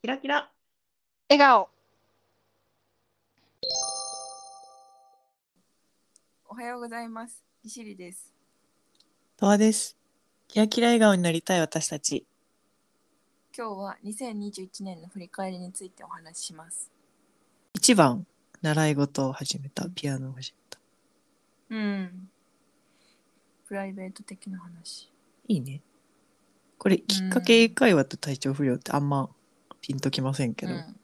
キラキラ。笑顔。おはようございます。ぎしりです。とわです。キラキラ笑顔になりたい私たち。今日は2021年の振り返りについてお話しします。一番習い事を始めた、ピアノを始めた。うん。プライベート的な話。いいね。これ、きっかけ英会話と体調不良ってあんまピンときませんけど、うん、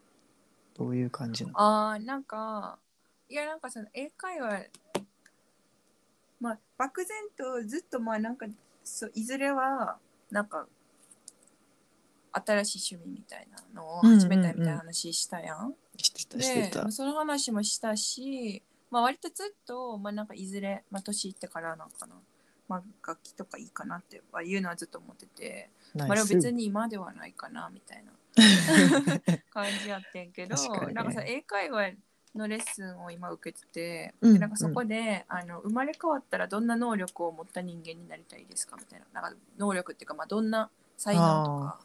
どういう感じなの？ああ、なんか、いや、なんかその英会話、まあ、漠然とずっとまあなんか、そういずれは、なんか、新しい趣味みたいなのを始めたいみたいな話したやん。してた、してた。でまあ。その話もしたし、まあ、割とずっと、まあ、なんかいずれ、まあ、年いってからなんかな、まあ、楽器とかいいかなっては言うのはずっと思ってて、まあ、別に今ではないかなみたいな 感じやってんけど、確かにね。なんかさ英会話のレッスンを今受けてて、うんでなんかそこで、あの生まれ変わったらどんな能力を持った人間になりたいですか？みたいななんか能力っていうか、まあ、どんな才能とか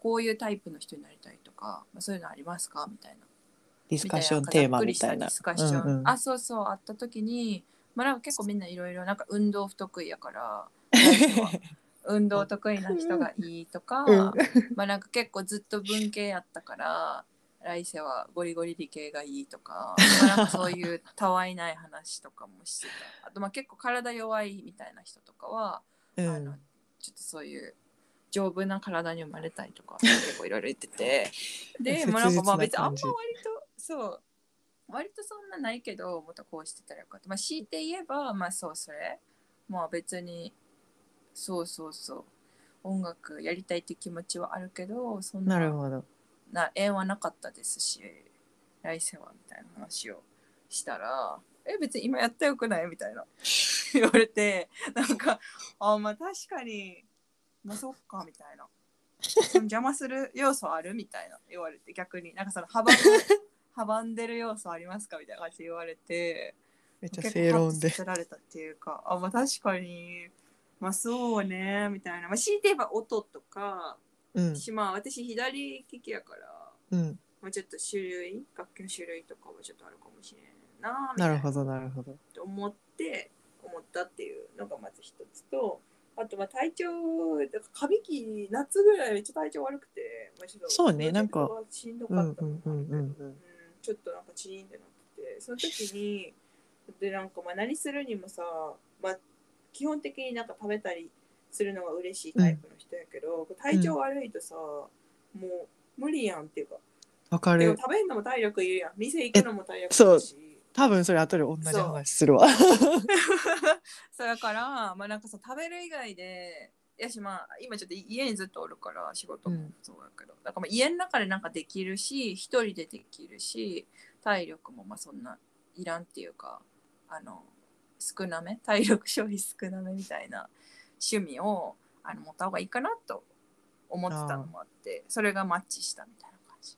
こういうタイプの人になりたいとか、まあ、そういうのありますか？みたいな。ディスカッションテーマみたいな。ディスカッション、うんうん。あそうそうあった時にまあなんか結構みんないろいろなんか運動不得意やから 運動得意な人がいいとか、うん。まあなんか結構ずっと文系やったから来世はゴリゴリ理系がいいとか,、まあ、なんかそういうたわいない話とかもしてた。あとまあ結構体弱いみたいな人とかは、うん。あのちょっとそういう丈夫な体に生まれたいとか結構いろいろ言ってて。でもうなんかまあ別にあんま割とそう割とそんなないけどもっとこうしてたらよかった。まあ強いて言えばまあそうそれ。まあ別にそうそうそう。音楽やりたいって気持ちはあるけどそんななるほど。な縁はなかったですし来世はみたいな話をしたらえ別に今やったらよくないみたいな 言われてなんかあまあ確かにまあそっかみたいな。邪魔する要素あるみたいな言われて逆に。なんかその阻む阻んでる要素ありますかみたいな感じで言われてめっちゃ結正論で。られたっていうかあまあ確かにまあそうねみたいな、まあ、強いて言えば音とか、うん。しまあ私左利きやからうん。まあ、ちょっと種類楽器の種類とかはちょっとあるかもしれんなみたなないるほど、なるほど。と思って思ったっていうのがまず一つとあとまあ体調だから過びき夏ぐらいめっちゃ体調悪くて、まあ、ちょっとそうねなんかしんどうんかったのもあるけどうんうんうんうんうんちょっとなんかチーンってなっててその時にでなんかまあ何するにもさ、まあ、基本的になんか食べたりするのが嬉しいタイプの人やけど、体調悪いとさ、もう無理やんっていうか。わかる。でも食べるのも体力いるやん。店行くのも体力いそう。るし多分それ後で同じ話するわ。そうだからまあなんかさ食べる以外でやしまあ今ちょっと家にずっとおるから仕事もうん。そうだけど、だからまあ家の中でなんかできるし一人でできるし体力もまあそんないらんっていうかあの少なめ体力消費少なめみたいな趣味をあの持った方がいいかなと思ってたのもあってそれがマッチしたみたいな感じ。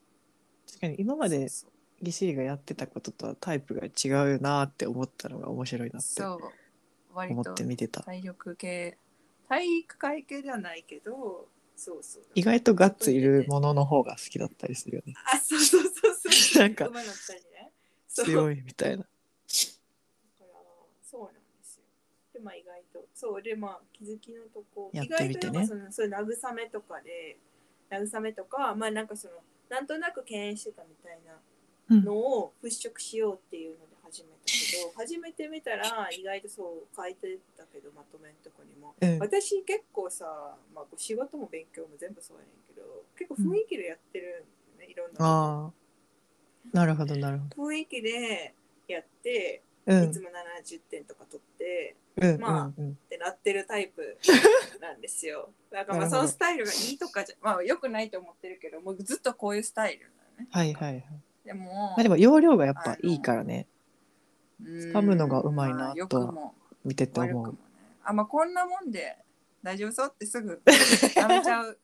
確かに今までギシリがやってたこととはタイプが違うなって思ったのが面白いなって思とって見てた。体力系体育会系ではないけどそうそう意外とガッツいるものの方が好きだったりするよね。あそうそうそうそう なんか強いみたいな。だからそうなんですよでまあ意外と。そうでまあ気づきのとこ。やってみてね。意外となんかそのそういう慰めとかで慰めとかまあなんかそのなんとなく敬遠してたみたいなうん。のを払拭しようっていうので始めたけど、初めて見たら意外とそう書いてたけどまとめのとこにも、うん。私結構さ、まあ、仕事も勉強も全部そうやねんけど結構雰囲気でやってるんね、いろんなああ。なるほどなるほど。雰囲気でやって、うん。いつも70点とか取ってうんまあうんうん。ってなってるタイプなんですよ。だからまあそのスタイルがいいとかじゃまあ良くないと思ってるけどもうずっとこういうスタイルなのね。はいはいはい。でも,、まあでも容量がやっぱいいからね。うん掴むのがうまいなと見てて悪くもね。思う。あまあこんなもんで大丈夫そうってすぐ やめちゃう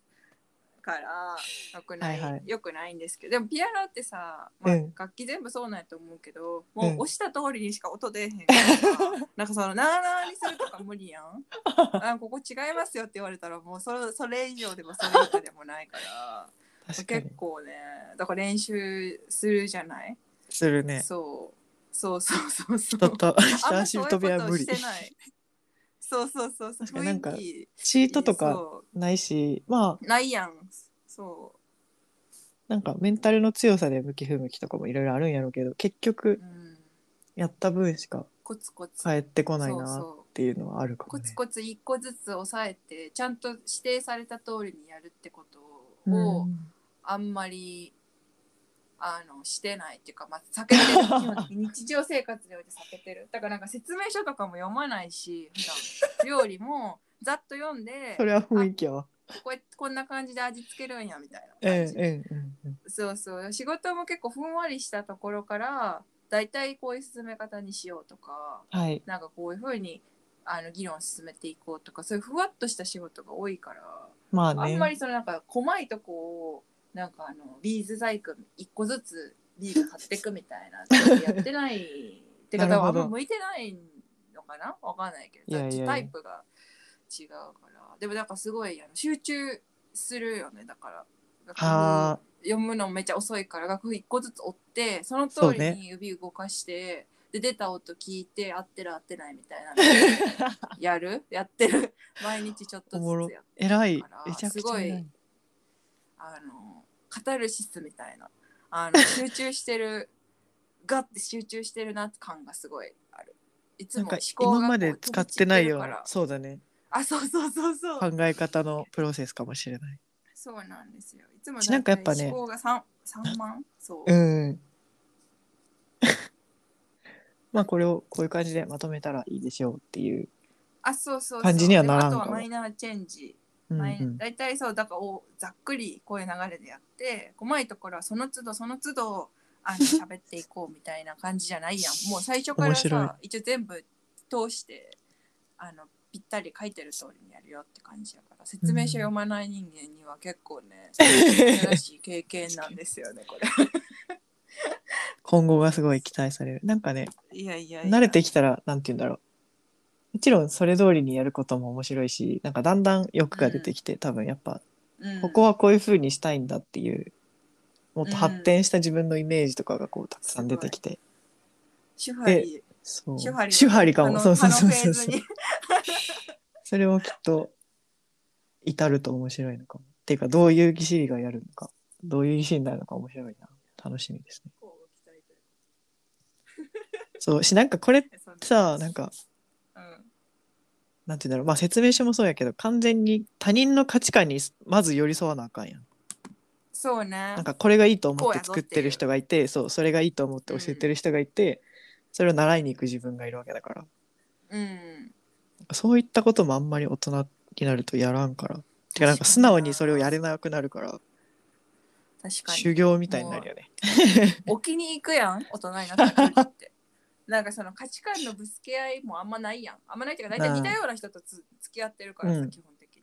からよくないはいはい。よくないんですけどでもピアノってさ、まあうん。楽器全部そうなんやと思うけど、うん。もう押した通りにしか音出えへんから、なんかそのなーなーにするとか無理やん。あここ違いますよって言われたらもうそれそれ以上でもそれ以下でもないから確かに。結構ねだから練習するじゃない、するね。そう。そうそうそうそう。人と人ま足そういうこと飛びは無理してないそうそうそうそう確かになんかチートとかそないしまあうないやん。そなんかメンタルの強さで向き不向きとかもいろいろあるんやろうけど結局やった分しかコツコツ。返ってこないなっていうのはあるかもね。コツコツ一個ずつ抑えてちゃんと指定された通りにやるってことうをん。あんまりあのしてないっていうか、まあ、避けてる 日常生活において避けてる。だからなんか説明書とかも読まないし普段。料理もざっと読んでそれは雰囲気やわ。こうやってこんな感じで味付けるんやみたいなうん感じ、うんうんうんそうそう。仕事も結構ふんわりしたところからだいたいこういう進め方にしようとかはい。なんかこういうふうにあの議論を進めていこうとかそういうふわっとした仕事が多いから、まあね。あんまりそのなんか細いとこをなんかあのビーズ細工一個ずつビーズ貼っていくみたいな やってない。って方はあんま向いてないのかな？わかんないけどタイプが違うから。でもなんかすごいあの集中するよね。だから読むのめっちゃ遅いから楽譜一個ずつ追ってその通りに指動かして、で出た音聞いて合ってる合ってないみたいなの やる？やってる。毎日ちょっとずつやって偉いからめちゃくちすごいあのカタルシスみたいな。あの集中してる ガッて集中してるな感がすごいある。いつも思考が今まで使ってないようなそうだね。あそうそうそうそう。考え方のプロセスかもしれない。そうなんですよ。いつもなんかやっぱね思考が 3, 3万？そう、うん。まあこれをこういう感じでまとめたらいいでしょうっていうあそうそうそう。感じにはならんでかも。あとはマイナーチェンジうんマイうん。大体そうだからおざっくりこういう流れでやって細いところはその都度その都度あの 喋っていこうみたいな感じじゃないやん。もう最初からさ一応全部通してあのぴったり書いてる通りにやるよって感じだから説明書読まない人間には結構ね、新しい経験なんですよねこれ。今後がすごい期待される。なんかねいやいやいや。慣れてきたらなんて言うんだろうもちろんそれ通りにやることも面白いしなんかだんだん欲が出てきて、多分やっぱうん。ここはこういう風にしたいんだっていうもっと発展した自分のイメージとかがこうたくさん出てきて、手張りそう。手張り手張りかも。そうそうそうあのフェーズに。そ うそれをきっと至ると面白いのかも。っていうかどういう義士がやるのか。どういう義士になるのか面白いな。楽しみですね。そう。しなんかこれさなんかうんなんて言うんだろう。まあ説明書もそうやけど完全に他人の価値観にまず寄り添わなあかんやん。そうね。なんかこれがいいと思って作ってる人がいてそうそれがいいと思って教えてる人がいて、それを習いに行く自分がいるわけだから。うん。そういったこともあんまり大人になるとやらんから。てかな。んか素直にそれをやれなくなるから確かに。修行みたいになるよね。置 きに行くやん大人になった時ってなんかその価値観のぶつけ合いもあんまないやん。あんまないっていうか大体似たような人とつ付き合ってるからさ、うん。基本的に。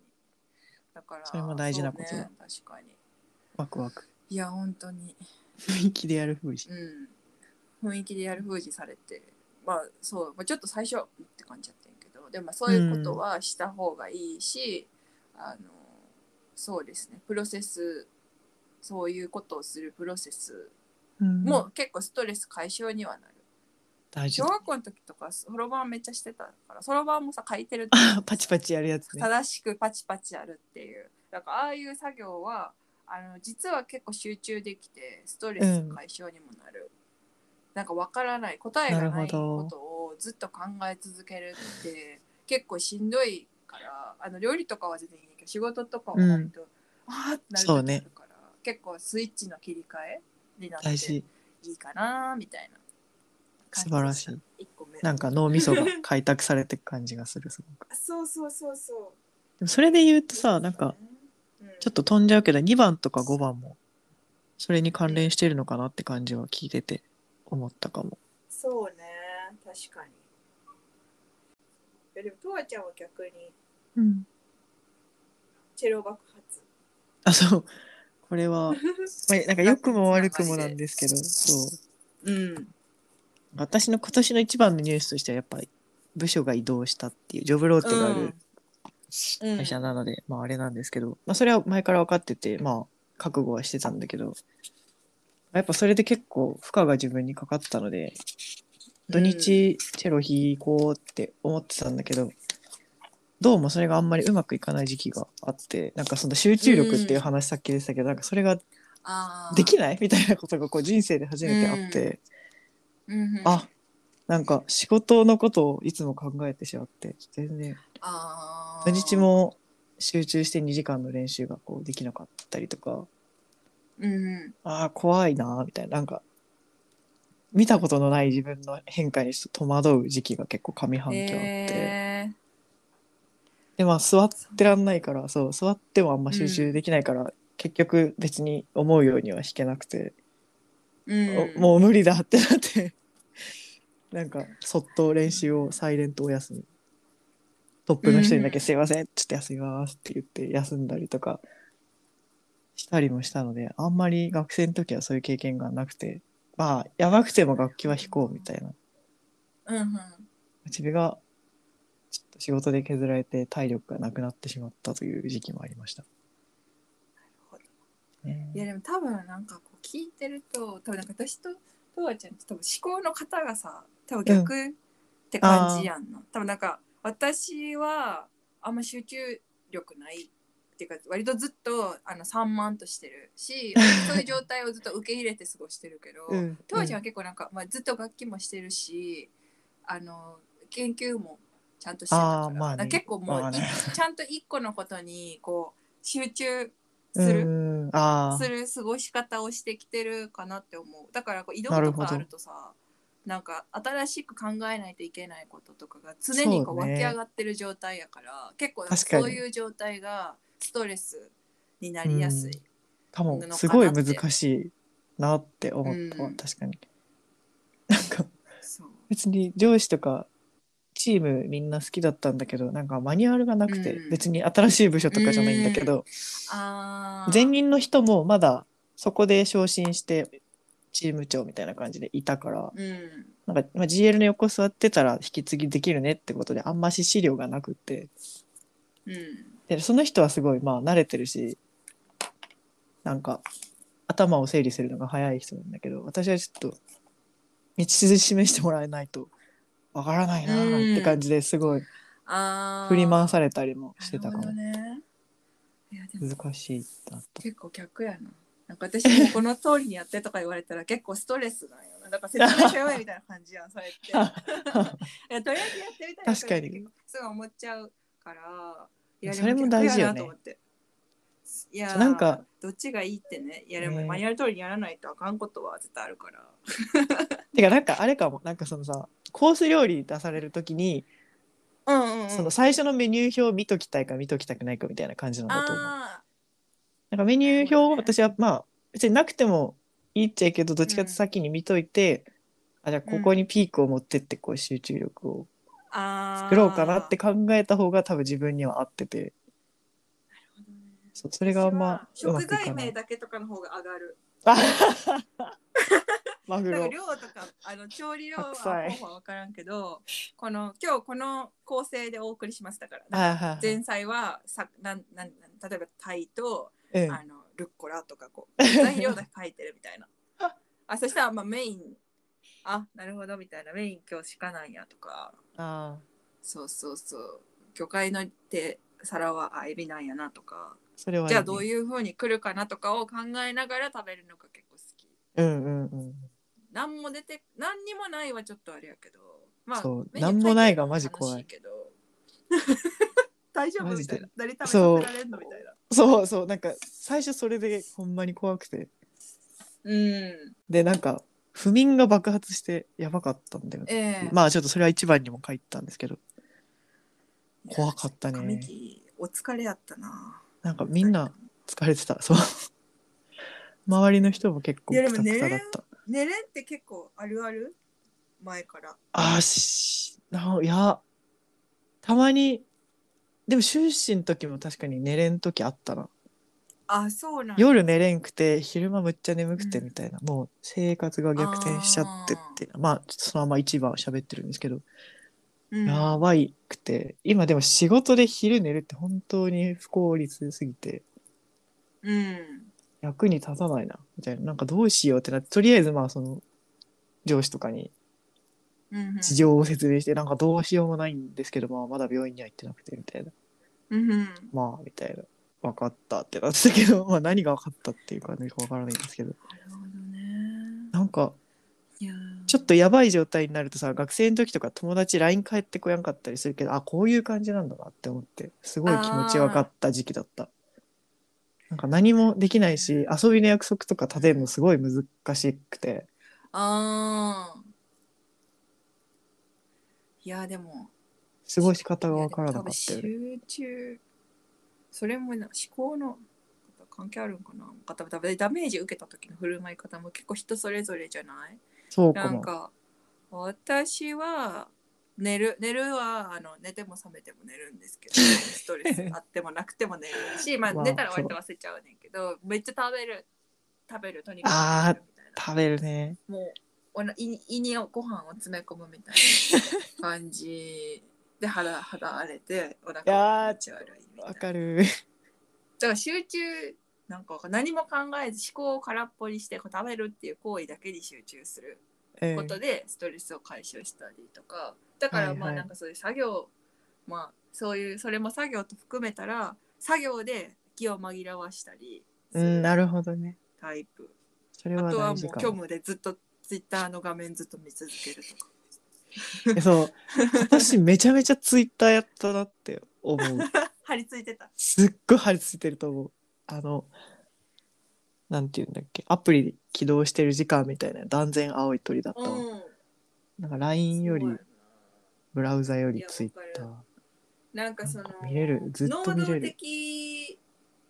だからそれも大事なこと。だそうね、確かに。ワクワク。いや本当に。雰囲気でやる風じうん。雰囲気でやる封じされてまあそう、まあ、ちょっと最初って感じやってんけど。でもまあそういうことはした方がいいし、あのそうですね。プロセスそういうことをするプロセスうん。も結構ストレス解消にはなる。大事小学校の時とかそろばんめっちゃしてたからそろばんもさ書いてるあパチパチやるやつね。正しくパチパチやるっていう。だからああいう作業はあの実は結構集中できてストレス解消にもなる、なんかわからない答えがないなるほどことをずっと考え続けるって結構しんどいからあの料理とかは全然いいけど仕事とかは割と、ああってなる時あるから、結構スイッチの切り替えになって大事。いいかなみたいな素晴らしい。なんか脳みそが 開拓されていく感じがするすごく。そうそうそうそう。でもそれで言うとさなんかちょっと飛んじゃうけど2番とか5番もそれに関連してるのかなって感じは聞いてて思ったかも。そうね。確かに。えでもとわちゃんは逆にうん。チェロ爆発。あそう。これは、まあ、なんか良くも悪くもなんですけどそう。うん私の今年の一番のニュースとしてはやっぱり部署が移動したっていうジョブローテがある会社なので、まああれなんですけど、まあ、それは前から分かっててまあ覚悟はしてたんだけどやっぱそれで結構負荷が自分にかかったので土日チェロ弾こうって思ってたんだけど、どうもそれがあんまりうまくいかない時期があってなんかその集中力っていう話さっきでしたけど、なんかそれができないみたいなことがこう人生で初めてあって、うんうん。あなんか仕事のことをいつも考えてしまって全然。土日も集中して2時間の練習がこうできなかったりとか。うんうん。ああ怖いなーみたいな。なんか見たことのない自分の変化に戸惑う時期が結構上半期あって、へでまあ座ってらんないからそう座ってもあんま集中できないから、結局別に思うようには弾けなくて、ーうん。おもう無理だってなってなんかそっと練習をサイレントお休み。トップの人にだけ「うん。すいません。ちょっと休みます」って言って休んだりとかしたりもしたのであんまり学生の時はそういう経験がなくてまあやばくても楽器は弾こうみたいな。うんうん。自分がちょっと仕事で削られて体力がなくなってしまったという時期もありました。ね。いやでも多分なんかこう聞いてると多分なんか私ととわちゃんって多分思考の方がさ多分逆って感じやんな、多分なんか私はあんま集中力ないっていうか割とずっとあの散漫としてるし そういう状態をずっと受け入れて過ごしてるけど、うんとわちゃんは結構なんか、まあ、ずっと楽器もしてるしあの研究もちゃんとしてたから。結構もう、まあね。い ちゃんと一個のことにこう集中すうる。する過ごし方をしてきてるかなって思う。だからこう移動とかあるとさなんか新しく考えないといけないこととかが常にこう湧き上がってる状態やから、結構そういう状態がストレスになりやすい。かもすごい難しいなって思ったわ、うん。確かに。なんか別に上司とかチームみんな好きだったんだけどなんかマニュアルがなくて、うん。別に新しい部署とかじゃないんだけど、あー。前任の人もまだそこで昇進してチーム長みたいな感じでいたからうん。なんか、まあ、GL の横座ってたら引き継ぎできるねってことであんまし資料がなくって。うん。でその人はすごいまあ慣れてるしなんか頭を整理するのが早い人なんだけど私はちょっと道筋示してもらえないとわからないなーって感じですごい振り回されたりもしてたかも。なるほどね。いやでも難しいってなった結構逆やな。なんか私もこの通りにやってとか言われたら結構ストレスなんよな。だから説明しようよみたいな感じやん、それって。いやとりあえずやってみたいな確かにすぐ思っちゃうから。いやそれも大事よねでも逆やなと思っていやなんかどっちがいいってね。いやでもねマニュアル通りにやらないとあかんことは絶対あるから。てかなんかあれかもなんかそのさコース料理出される時に、うんうん、うん。その最初のメニュー表見ときたいか見ときたくないかみたいな感じなんだと思う。あなんかメニュー表を私はまあ別になくてもいいっちゃいいけどどっちかって先に見といて、あじゃあここにピークを持ってってこう集中力を。作ろうかなって考えた方が多分自分には合ってて。なるほどね。そそれがあんま食材名。だけとかの方が上がる。あマグロ。量とかあの調理量は方法は分からんけどこの今日この構成でお送りしましたから。前菜はさなんなんなん例えば鯛と、うんあのルッコラとかこう 材料だけ書いてるみたいな。あそしたらまあメインあなるほどみたいな。メイン今日鹿なんやとか。あそうそうそう。魚介の手皿はあエビなんやなとか。ーそれはねじゃあどういう風に来るかなとかを考えながら食べるのが結構好き。うんうんうん。何も出て何にもないはちょっとあれやけど。まあ何もないがマジ怖い。けど。大丈夫？みたいな。誰食べさせられんの？みたいなそうそうなんか最初それでほんまに怖くて。うん。でなんか不眠が爆発してやばかったんだよねええ。まあちょっとそれは一番にも書いてたんですけど。怖かったね。神木お疲れやったな。なんかみんな疲れてた。そう。周りの人も結構いやでクタもねクタだった。寝れんって結構あるある？前から。あーしないやたまにでも終始の時も確かに寝れん時あったな。あそうなんや。夜寝れんくて昼間むっちゃ眠くてうんみたいな、もう生活が逆転しちゃってってまあちょっとそのまま一番喋ってるんですけど、うん。やばいくて。今でも仕事で昼寝るって本当に不効率すぎて。うん。役に立たないな。みたいな。なんかどうしようってなってとりあえずまあその上司とかにうんうん。事情を説明して、なんかどうしようもないんですけど、まあ、まだ病院には行ってなくてみたいなうん。うんまあみたいな。分かったってなってたけど、まあ、何が分かったっていうか何か分からないんですけど。なるほどね。なんかいやちょっとやばい状態になるとさ学生の時とか友達 LINE 返ってこやんかったりするけどあこういう感じなんだなって思ってすごい気持ち分かった時期だった。なんか何もできないし遊びの約束とか立てるのすごい難しくて。あー。いやでも過ごし方が分からなかった集中それもな思考の関係あるんかな。多分ダメージ受けた時の振る舞い方も結構人それぞれじゃない？そうなんか私は寝る寝るはあの寝ても覚めても寝るんですけど ストレスあってもなくても寝るし、まあ、まあ寝たら割と忘れちゃうねんけどめっちゃ食べる食べるとにかく食べるね。もうおな胃にご飯を詰め込むみたいな感じで腹腹荒れてお腹がめっちゃ悪いみたいな。分かる。だから集中なんか何も考えず思考を空っぽにしてこう食べるっていう行為だけに集中するえことでストレスを解消したりとか。だからまはいはい。あなんかそういう作業、まあそういうそれも作業と含めたら作業で気を紛らわしたりうんなるほどね。タイプ、それはあとはもう虚無でずっとツイッターの画面ずっと見続けるとかえそう私めちゃめちゃツイッターやったなって思う。張り付いてた。すっごい張り付いてると思う。あのなんていうんだっけ。アプリ起動してる時間みたいな断然青い鳥だった。わ、うん。なんか LINE よりブラウザよいやりツイッター。わなんかその見れる？ずっと見れる？能動的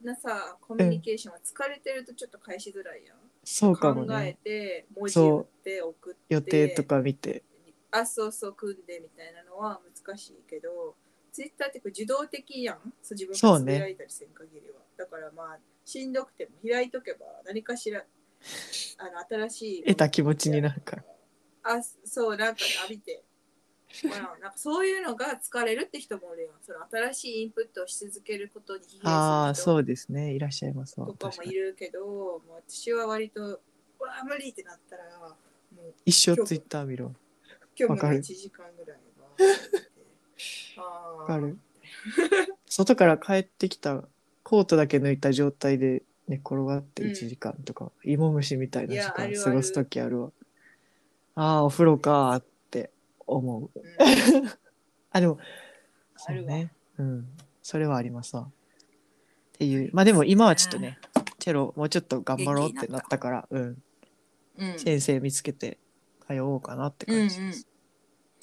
なさコミュニケーションは疲れてるとちょっと返しづらいやん、そうかも考えねて文字打って送って。予定とか見てあそうそう組んでみたいなのは難しいけどツイッターってこう受動的やん。そう自分がついたりせん限りは、だからまあしんどくても開いとけば何かしらあの新しい得た気持ちになるから。あそうなんか浴びて。まあなんかそういうのが疲れるって人もおるやん。その新しいインプットをし続けることにああそうですね。いらっしゃいます。わとかもいるけどもう私は割とうわあ無理ってなったらもう一生ツイッター見ろ今日もわかる。1時間ぐらいはあわかる。外から帰ってきたコートだけ抜いた状態で寝転がってうん。1時間とか、芋虫みたいない時間過ごす時あるわ。ああお風呂かーって思う。うん。あでもあうね。うん。それはありますわ。っていう。まあでも今はちょっとねチェロもうちょっと頑張ろうってなったからうん。うん。先生見つけて通おうかなって感じです、うんうん。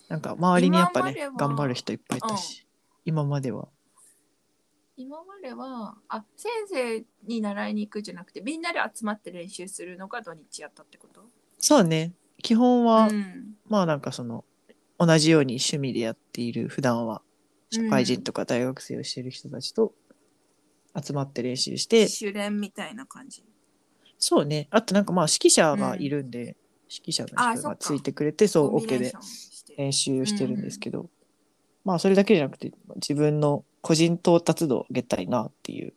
なんか周りにやっぱね頑張る人いっぱいいたし、今までは。今まではあ先生に習いに行くじゃなくてみんなで集まって練習するのが土日やったってこと？そうね。基本は、うん。まあなんかその同じように趣味でやっている普段は社会人とか大学生をしている人たちと集まって練習して、主練みたいな感じ。そうね。あとなんかまあ指揮者がいるんで、指揮者の人がついてくれてそうコンビネ OK で練習してるんですけど、まあそれだけじゃなくて自分の個人到達度を上げたいなっていう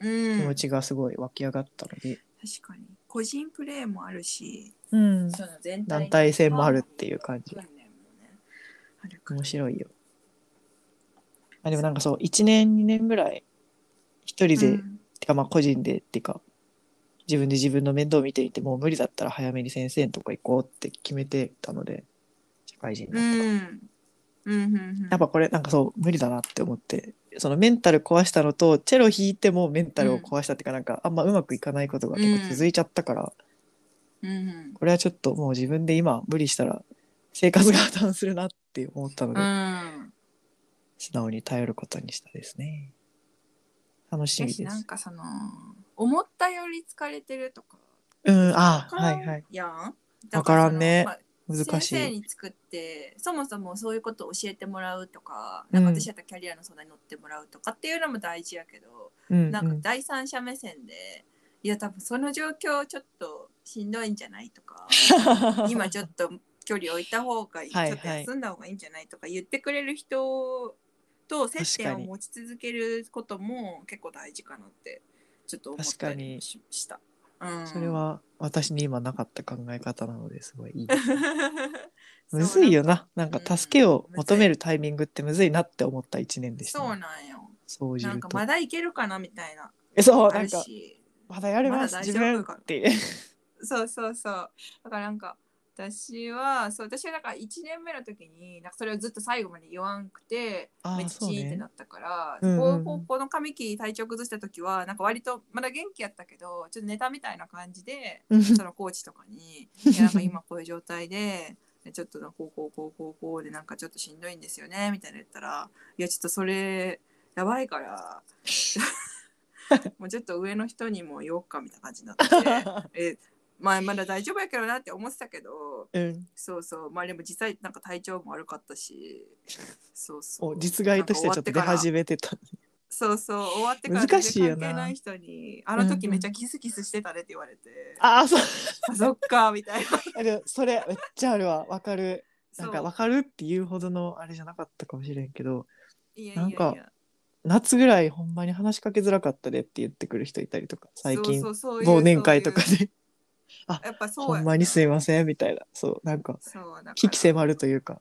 うん。気持ちがすごい湧き上がったので、確かに。個人プレーもあるしうん、その全体団体戦もあるっていう感じ。ね面白いよ。あでもなんかそう1年2年ぐらい一人で、うん。てかまあ個人でっていうか自分で自分の面倒を見ていてもう無理だったら早めに先生のとこ行こうって決めてたので社会人にうなってから、ん。うんうんうんやっぱこれなんかそう無理だなって思ってそのメンタル壊したのとチェロ弾いてもメンタルを壊したっていうか、なんかあんまうまくいかないことが結構続いちゃったから、うん。うんこれはちょっともう自分で今無理したら生活が破綻するなって思ったので、うん。素直に頼ることにしたですね。楽しみ私です。なんかその思ったより疲れてるとか。うんあはいはい。やん。わからんね。だから難しい。先生に作ってそもそもそういうことを教えてもらうとか、うん。なんか私やったらキャリアの相談に乗ってもらうとかっていうのも大事やけど、うんなんかうん第三者目線でいや多分その状況ちょっとしんどいんじゃないとか 今ちょっと距離置いた方がいい、はいちょっと休んだ方がい。いんじゃないとか言ってくれる人と接点を持ち続けることも結構大事かなってちょっと思ったりもしした。うん、それは私に今なかった考え方なのですごいいい。むずいよな。なんうんか助けを求めるタイミングってむずいなって思った一年でした、そうね。なんよ。そう。なんかまだいけるかなみたいな。えそうなんかし。まだやれます、ま自分って。そうそうそう。だからなんか私はそう私はなんか1年目の時になんかそれをずっと最後まで言わんくてめっちゃチーってなったから、ね。うんうんの上期体調崩した時はなんか割とまだ元気やったけどちょっとネタみたいな感じでそのコーチとかに「いやなんか今こういう状態でちょっとなこうこうこうこうこうでなんかちょっとしんどいんですよね」みたいな言ったら「いやちょっとそれやばいから もうちょっと上の人にも言おうか」みたいな感じになってえまあまだ大丈夫やけどなって思ってたけどうん。そうそうまあでも実際なんか体調も悪かったしそうそうお実害としてちょっと出始めてた。そうそう終わってから難しいよな全然関係ない人に「あの時めっちゃキスキスしてたね」って言われて「ああそう。あそっか」みたいな。あでもそれめっちゃあるわ。わかる。なんかわかるっていうほどのあれじゃなかったかもしれんけど、いやいやいやなんか夏ぐらいほんまに話しかけづらかったでって言ってくる人いたりとか、最近そうそうそういう忘年会とかそういうで、やっぱそうほんまにすいまませんみたいな、そう、なんか、そうだ危機迫るというか、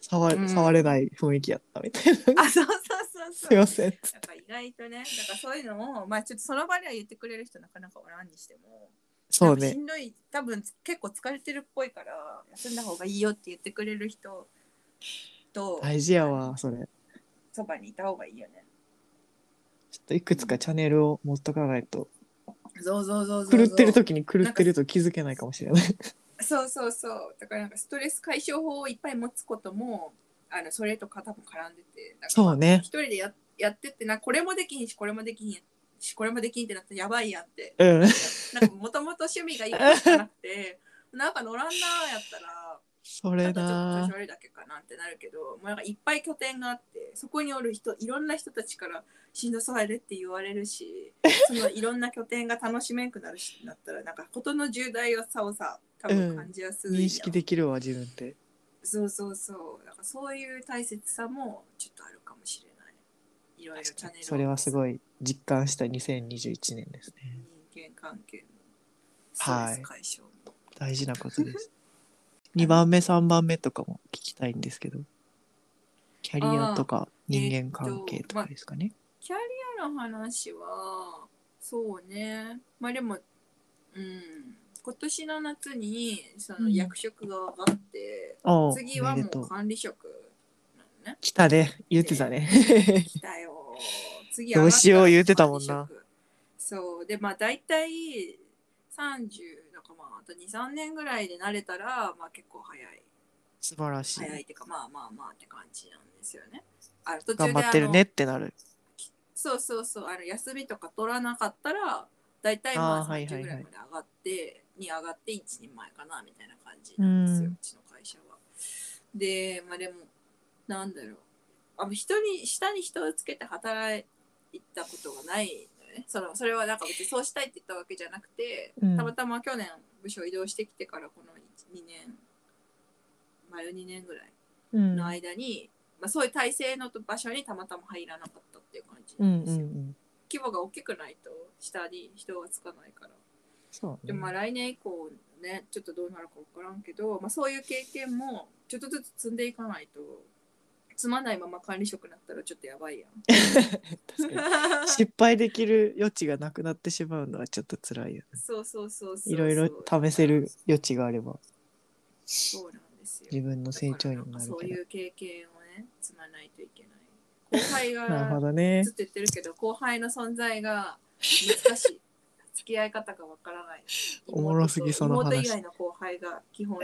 触うん触れない雰囲気やったみたいな。あそうそうそうそうすいません。やっぱ意外とねだからそういうのをまあちょっとその場では言ってくれる人なかなかおらんにしてもそうねなんかし。んどい多分結構疲れてるっぽいから休んだ方がいいよって言ってくれる人と大事やわ、それ。そばにいた方がいいよねちょっといくつかチャンネルを持っとかないと、そうそうそうそう。狂ってる時に狂ってると気づけないかもしれない。そうそうそう。だからなんかストレス解消法をいっぱい持つこともあのそれとか多分絡んでて。そうね。一人でややってってなこれもできひんしこれもできひんしこれもできんってなったらやばいやんって。うん。なんかもともと趣味が一個しかなくて なんか乗らんなーやったらそれただちょっとな調子悪いだけかなってなるけど、まあ、なんかいっぱい拠点があってそこにおる人いろんな人たちからしんどそうやでって言われるし そのいろんな拠点が楽しめんくなるしなったらなんか事の重大さをさ多分感じやすいやん、認識できるわ、自分って。そうそうそう。だからそういう大切さもちょっとあるかもしれない。いろいろチャンネルをそれはすごい実感した2021年ですね。人間関係のストレス解消も、大事なことです。2番目、3番目とかも聞きたいんですけど、キャリアとか人間関係とかですかね。キャリアの話はそうね。まあでもうん。今年の夏にそのうん。役職が上がって、おう次はもう。管理職なのね。来たね、言ってたね。来たよ。次どうしよう言うてたもんな。そう。でまあ大体30だからまああと23年ぐらいで慣れたらまあ結構早い素晴らしい。早いっていうかまあまあまあって感じなんですよねあの途中頑で張ってるねってなる。そうそうそうあの休みとか取らなかったら大体まああーはいはいはい30ぐらいまで上がって、に上がって1人前かなみたいな感じなんですよ、ううんちの会社は。でまあでもなんだろうあの人に下に人をつけて働いたことがないねそのそれはなんか別にそうしたいって言ったわけじゃなくて、うんたまたま去年部署移動してきてからこの2年丸2年ぐらいうんの間に、まあ、そういう体制の場所にたまたま入らなかったっていう感じうなんんですよ。うんうん。規模が大きくないと下に人がつかないから。そうでもまあね。来年以降ね、ちょっとどうなるか分からんけど、まあ、そういう経験もちょっとずつ積んでいかないと、積まないまま管理職になったらちょっとやばいやん。確かに失敗できる余地がなくなってしまうのはちょっと辛いよね。そうそうそうそう。いろいろ試せる余地があればそうなんですよ。自分の成長にもなるそう。いう経験をね、積まないといけない。後輩 なるほがどねずっ。と言ってるけど、後輩の存在が難しい。付き合い方がわからない。おもろすぎその話妹以外の後輩が基本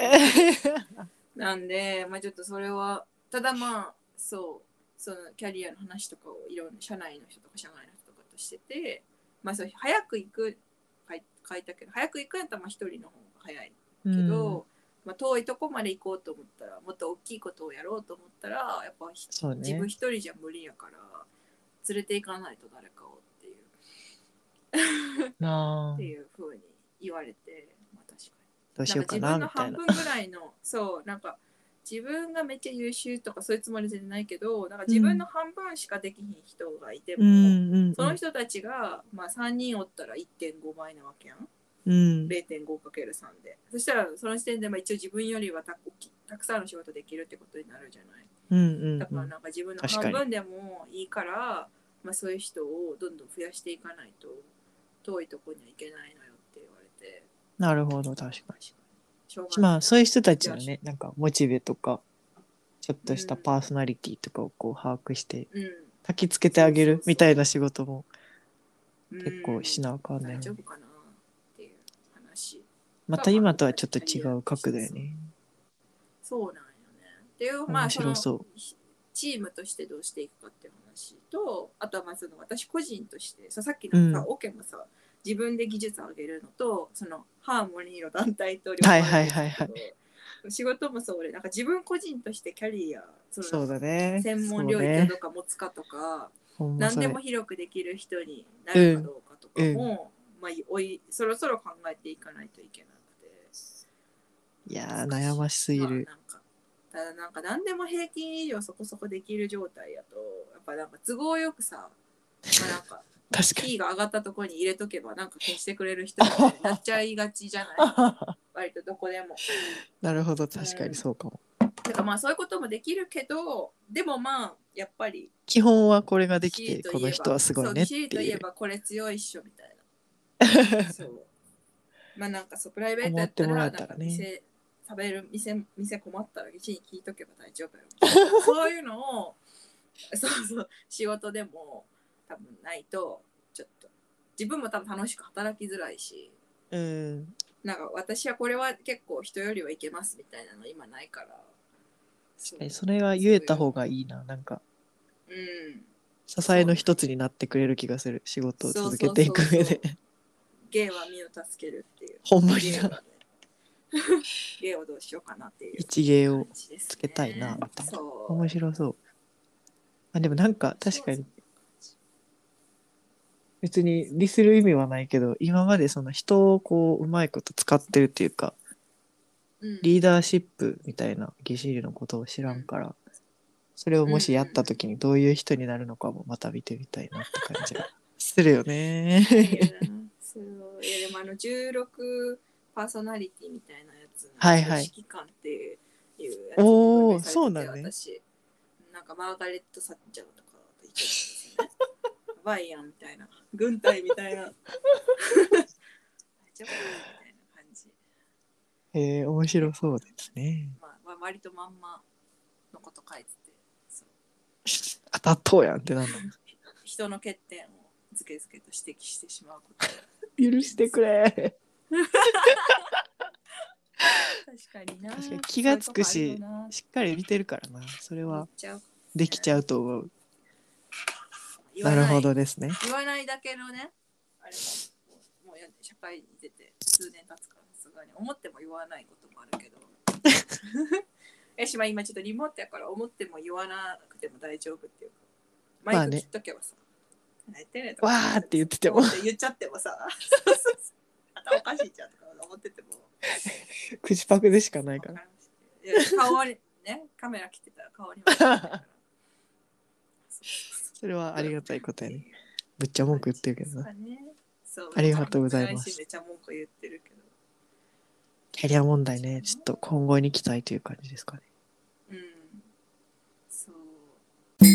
なんで、まあちょっとそれは、ただまあ、そう、そのキャリアの話とかをいろんな社内の人とか社外の人とかとしてて、まあそう早く行く書いたけど、早く行くんやったらまあ一人の方が早いけど、まあ遠いとこまで行こうと思ったら、もっと大きいことをやろうと思ったら、やっぱね。自分一人じゃ無理やから、連れて行かないと誰かをっていう、っていうふうに言われて、まあ確かに。どうしようかなみたいなんか自分の半分ぐらいのそうなんか自分がめっちゃ優秀とかそういうつもり全然ないけどなんか自分の半分しかできひん人がいても、うんうんうん。その人たちが、まあ、3人おったら1.5倍なわけやん。うん。0.5×3 で。そしたらその時点でまあ一応自分よりはたたくさんの仕事できるってことになるじゃない。うんうんだからうんなんか自分の半分でもいいから、まあ、そういう人をどんどん増やしていかないと遠いとこには行けないのよって言われて。なるほど確かにしょうがにない。まあそういう人たちのねなんかモチベとかちょっとしたパーソナリティとかをこう把握してうん。焚きつけてあげるみたいな仕事もうん。結構しなあかんね大丈夫かなっていう話。また今とはちょっと違う角度よね。そうなんよね。っていうまあそのチームとしてどうしていくかっていう話とあとはまあその私個人としてささっきのさ、うん。オケもさ自分で技術を上げるのとそのハーモニーの団体とはいはいはいはい。仕事もそうでなんか自分個人としてキャリアそうだね。専門領域をどっか持つかとか、ほんまそれ何でも広くできる人になるかどうかとかも、まあ、おいそろそろ考えていかないといけなくて。いやー悩ましすぎる。まあなんかただなんか何でも平均以上そこそこできる状態やとやっぱなんか都合よくさ、まあ、なんか確かに。キーが上がったところに入れとけばなんか消してくれる人になっちゃいがちじゃない？割とどこでも。なるほど確かにそうかも。だからまあそういうこともできるけどでもまあやっぱり基本はこれができてこの人はすごいねってそう。キーといいうえばこれ強いっしょみたいな。そう。まあなんかそうプライベートやったらなんかたらね店食べる店店困ったら一に聞いとけば大丈夫よ。そういうのをそうそう仕事でも多分ないとちょっと。自分も多分楽しく働きづらいし。うんなんか私はこれは結構人よりはいけますみたいなの今ないから。そうえそれは言えた方がいいな。なんかうん。支えの一つになってくれる気がする。仕事を続けていく上で。芸は身を助けるっていう。ほんまにな。芸はね。芸をどうしようかなっていう一芸をつけたいなみたいな。面白そう。あでもなんか確かに別に利する意味はないけど今までその人をこううまいこと使ってるっていうかうん。リーダーシップみたいなギシールのことを知らんからそれをもしやった時にどういう人になるのかもまた見てみたいなって感じがするよね。そうい。やでもあの16パーソナリティみたいなやつのはいはい。指揮官っていうやつにおー分類されててそうなんね。私なんかマーガレット・サッチャーとかと言ってたんですよねバイアンみたいな。軍隊みたいな。大丈夫みたいな感じ。えー、面白そうですね。まあ、まあ、割とまんまのこと書いてて当たっとうやんってなんの。人の欠点をずけずけと指摘してしまうこと。許してくれ。確かにな。確かに気がつくししっかり見てるからな。それ言はできちゃうと思う。言わなるほどですね。言わないだけのねあれももうや社会に出て数年経つからさすがに思っても言わないこともあるけど。えしま今ちょっとリモートやから思っても言わなくても大丈夫っていうか。マイク切っとけばさ、何言ってんねわーって言ってても。言っちゃってもさ。頭おかしいじゃんとか思ってても。口パクでしかないから。顔にねカメラ切ってたら顔にも それはありがたいことやね。ぶっちゃ文句言ってるけどな。そありがとうございます。めちゃ文句言ってるけど。キャリア問題ね、ちょっと今後に期待という感じですかね。うん。そう。人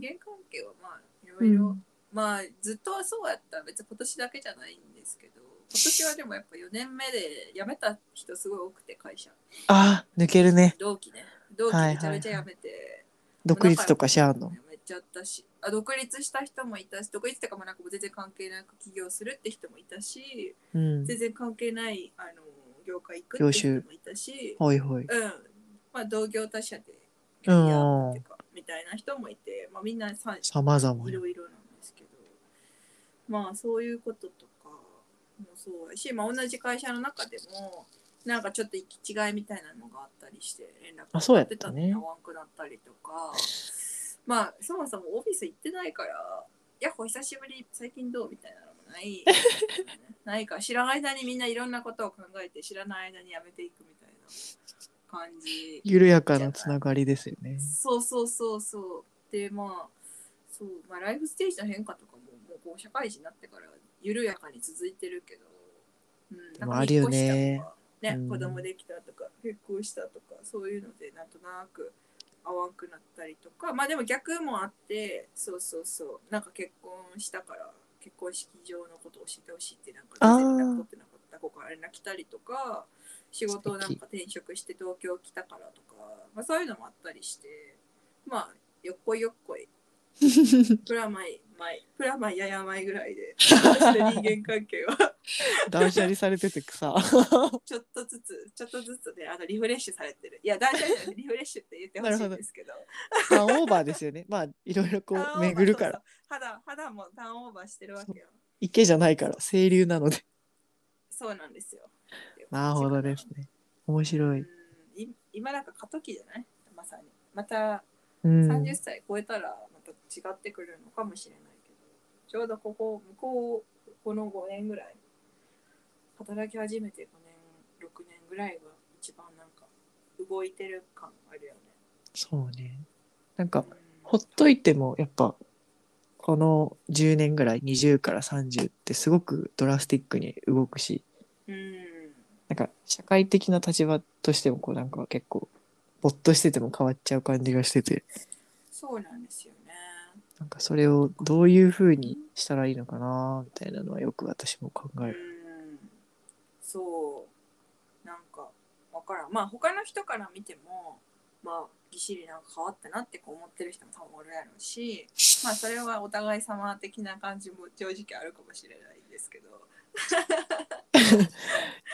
間関係はまあいろいろ、まあずっとはそうやった。別に今年だけじゃないんですけど。今年はでもやっぱ4年目で辞めた人すごい多くて会社。あー、抜けるね。同期ね。同期はいはいめちゃめちゃ辞めて、独立とかしゃんの？ちゃあったしあ独立した人もいたし独立ってかもなんか全然関係なく起業するって人もいたしうん。全然関係ないあの業界行くって人もいたしほいほい。うんまあ同業他社でキャリアっていうかみたいな人もいて、まあ、みんなささまざまや。いろいろなんですけどまあそういうこととかもそうやし、まあ、同じ会社の中でもなんかちょっと行き違いみたいなのがあったりして連絡あそうやったね取ってたのに合わんくなったりとかまあそもそもオフィス行ってないから「やっほ久しぶり最近どう?」みたいなのもない。ないから知らない間にみんないろんなことを考えて知らない間にやめていくみたいな感じ。緩やかなつながりですよね。そうそうそうそう。でまあそうまあライフステージの変化とかももうこう社会人になってから緩やかに続いてるけど、うん、でもあるよね。引っ越したとかね、うん。子供できたとか結婚したとかそういうのでなんとなく合わんくなったりとか。まあでも逆もあってそうそうそう。なんか結婚したから結婚式場のことを教えてほしいってなんか全然取ってなかった子から連絡来たりとか仕事をなんか転職して東京来たからとか、まあ、そういうのもあったりしてまあよっこいよっこい。プラマイマイプラマイややまいぐらいで 私の人間関係は断捨離されててさ。ちょっとずつちょっとずつであのリフレッシュされてるいや大丈夫リフレッシュって言ってほしいんですけどターンオーバーですよね。まあいろいろこう巡るから。肌肌もターンオーバーしてるわけよ池じゃないから清流なので。そうなんですよなるほどですね。面白うんい。い今なんか過渡期じゃない？まさにまたうん。30歳超えたらまた違ってくるのかもしれないけど、ちょうどここ向こうこの5年ぐらい働き始めて5年6年ぐらいが一番なんか動いてる感あるよね。そうね。なんかうんほっといてもやっぱこの10年ぐらい20から30ってすごくドラスティックに動くしうんなんか社会的な立場としてもこうなんか結構ぼっとしてても変わっちゃう感じがしててそうなんですよね。なんかそれをどういう風にしたらいいのかなみたいなのはよく私も考える。うんそうなんかわからんまあ他の人から見てもまあぎっしりなんか変わったなってこう思ってる人も多分おるやろうしまあそれはお互い様的な感じも正直あるかもしれないですけど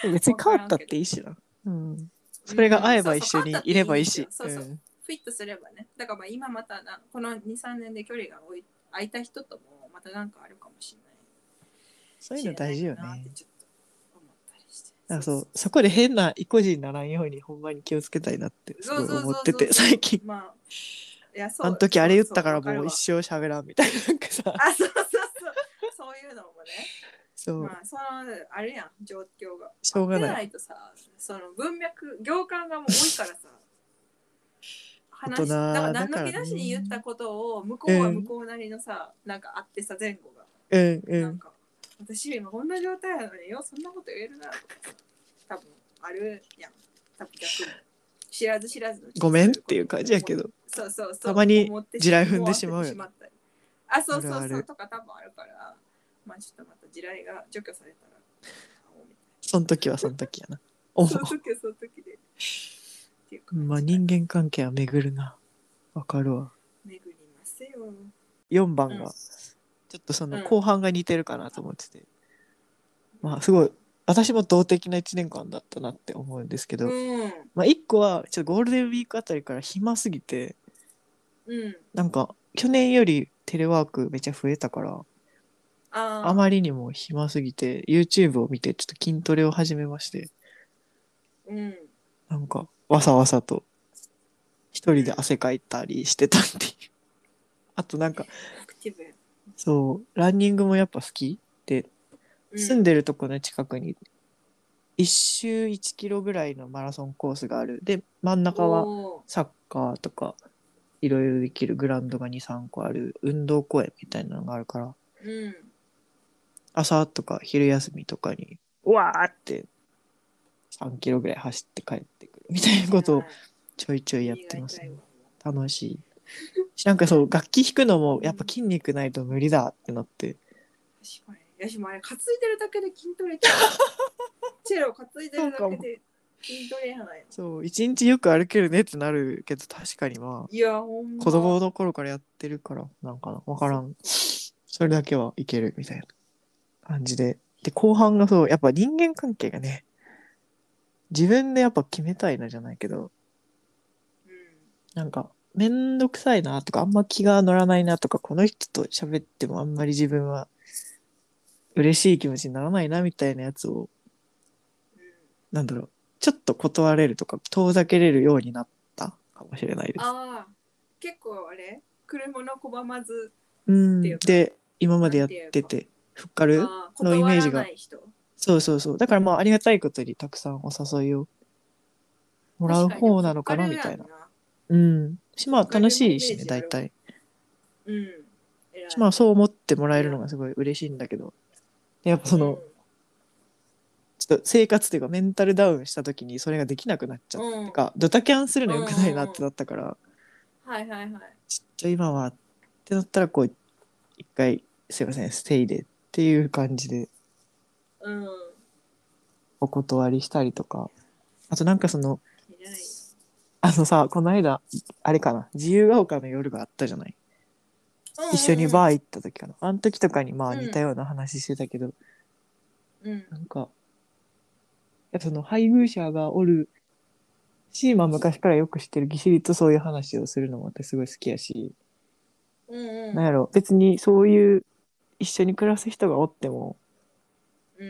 別に変わったっていいしな。うん。それが合えば一緒にいればいいし。そうそううんフィットすればね。だからまあ今またなこの23年で距離が置い空いた人ともまたなんかあるかもしれない。そういうの大事よね。だからそうそこで変な意固地にならんようにほんまに気をつけたいなってすごい思ってて最近。まあいやそうあの時あれ言ったからもう一生喋らんみたいななんかさ。あそうそうそう。そういうのもね。そう。まあそのあるやん状況が。しょうがない。ないとさその文脈行間がもう多いからさ話大人だか何の気なしに言ったことを向こうは向こうなりのさ、なんかあってさ前後が、うんうんなんか私今こんな状態なのによそんなこと言えるな多分あるやん。多分逆も知らず知らずごめんっていう感じやけど。そうそうそう。たまに地雷踏んでしまうよあそうそうそう。とか多分あるから。まあちょっとまた地雷が除去されたらその時はその時やな。その時はその時でっていう感じまあ人間関係は巡るな。わかるわ。巡りますよ。4番がうん。ちょっとそのうん。後半が似てるかなと思ってて、まあすごい私も動的な1年間だったなって思うんですけど、うん。まあ1個はちょっとゴールデンウィークあたりから暇すぎてうん。なんか去年よりテレワークめっちゃ増えたからあー。あまりにも暇すぎて YouTube を見てちょっと筋トレを始めまして。うん。なんかわさわさと一人で汗かいたりしてたっていう。あとなんかアクティブやそうランニングもやっぱ好きでうん。住んでるとこの近くに。1周1キロぐらいのマラソンコースがある。で真ん中はサッカーとかいろいろできる。グラウンドが23個ある。運動公園みたいなのがあるから。うん。朝とか昼休みとかにうわーって3キロぐらい走って帰ってくるみたいなことをちょいちょいやってますね。楽しい。しなんかそう楽器弾くのもやっぱ筋肉ないと無理だってなって。確かに。いやしもあれ担いでるだけで筋トレって。チェロ担いでるだけで筋トレやない。の。そう一日よく歩けるねってなるけど確かにまいや、ほんま。あ子供の頃からやってるからなんかな。分からん。それだけはいけるみたいな感じで。で後半がそうやっぱ人間関係がね自分でやっぱ決めたいなじゃないけどうん。なんかめんどくさいなとかあんま気が乗らないなとかこの人と喋ってもあんまり自分は嬉しい気持ちにならないなみたいなやつをうんなんだろうちょっと断れるとか遠ざけれるようになったかもしれないです。ああ、結構あれ？車の拒まず、うんっていうかで今までやっててふっかるあーのイメージが断らない人。そうそうそうだからまあありがたいことにたくさんお誘いをもらう方なのかなみたいな。うん。しまあ楽しいしね、大体。うん。まあそう思ってもらえるのがすごい嬉しいんだけど。やっぱその、ちょっと生活というかメンタルダウンした時にそれができなくなっちゃって、うんかドタキャンするのよくないなってなったから、はいはいはい。ちょっと今はってなったらこう一回すいませんステイでっていう感じでうん。お断りしたりとかあとなんかその偉い。あのさこの間あれかな自由が丘の夜があったじゃない？一緒にバー行った時かなあの時とかにまあうん似たような話してたけど、ー。うん。なんかやっぱその配偶者がおるし、まあ、昔からよく知ってるギシリとそういう話をするのも私すごい好きやし、うんうん。なんやろ別にそういう一緒に暮らす人がおってもうん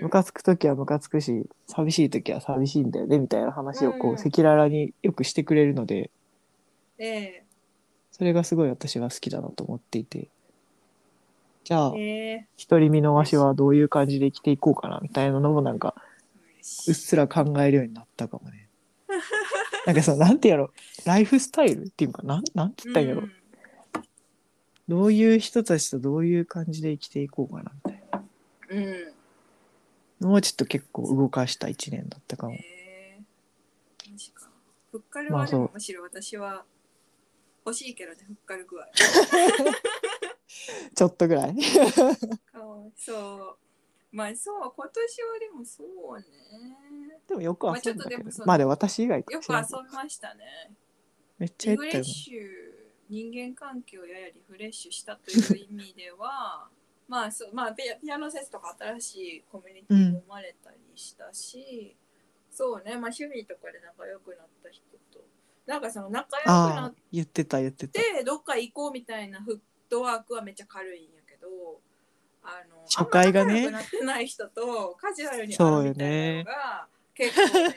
ムカつく時はムカつくし寂しい時は寂しいんだよねみたいな話をこううん赤裸々によくしてくれるのでえそれがすごい私は好きだなと思っていて。じゃあええ。独り身のわしはどういう感じで生きていこうかなみたいなのもなんかえうっすら考えるようになったかもね。なんかそのなんてやろ。ライフスタイルっていうかなんなんて言ったんやろ、どういう人たちとどういう感じで生きていこうかなみたいうん。うん。なのをちょっと結構動かした一年だったかも。ええマジか。ふっかるまあそうはでもむしろ私は欲しいけどね、ふっかる具合。ちょっとぐらいかわいそう。まあそう、今年はでもそうね。でもよく遊んだけど、まあちょっとでもそのまあでも私以外かよく遊びましたね。めっちゃリフレッシュ、人間関係をややリフレッシュしたという意味では、まあそう、まあピアピアノセスとか新しいコミュニティも生まれたりしたし、そうね、まあ趣味とかで仲良くなった人と、なんかその仲良くなっ言ってた言ってた。て、どっか行こうみたいなフットワークはめっちゃ軽いんやけど、あの、初回がね。なってない人とカジュアルに会そうみたいなねのが、結構ね、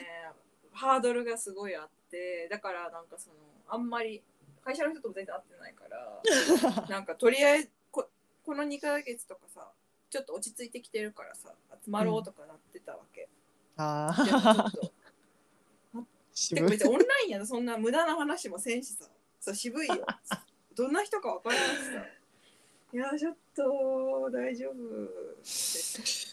ハードルがすごいあって、だからなんかその、あんまり会社の人とも全然会ってないから、なんかとりあえずここの2ヶ月とかさ、ちょっと落ち着いてきてるからさ、集まろうとかなってたわけ。ああっと。て渋い。か別にオンラインやのそんな無駄な話もせんしさ。そう渋いよ。どんな人か分からないしさ。いやちょっと大丈夫。で す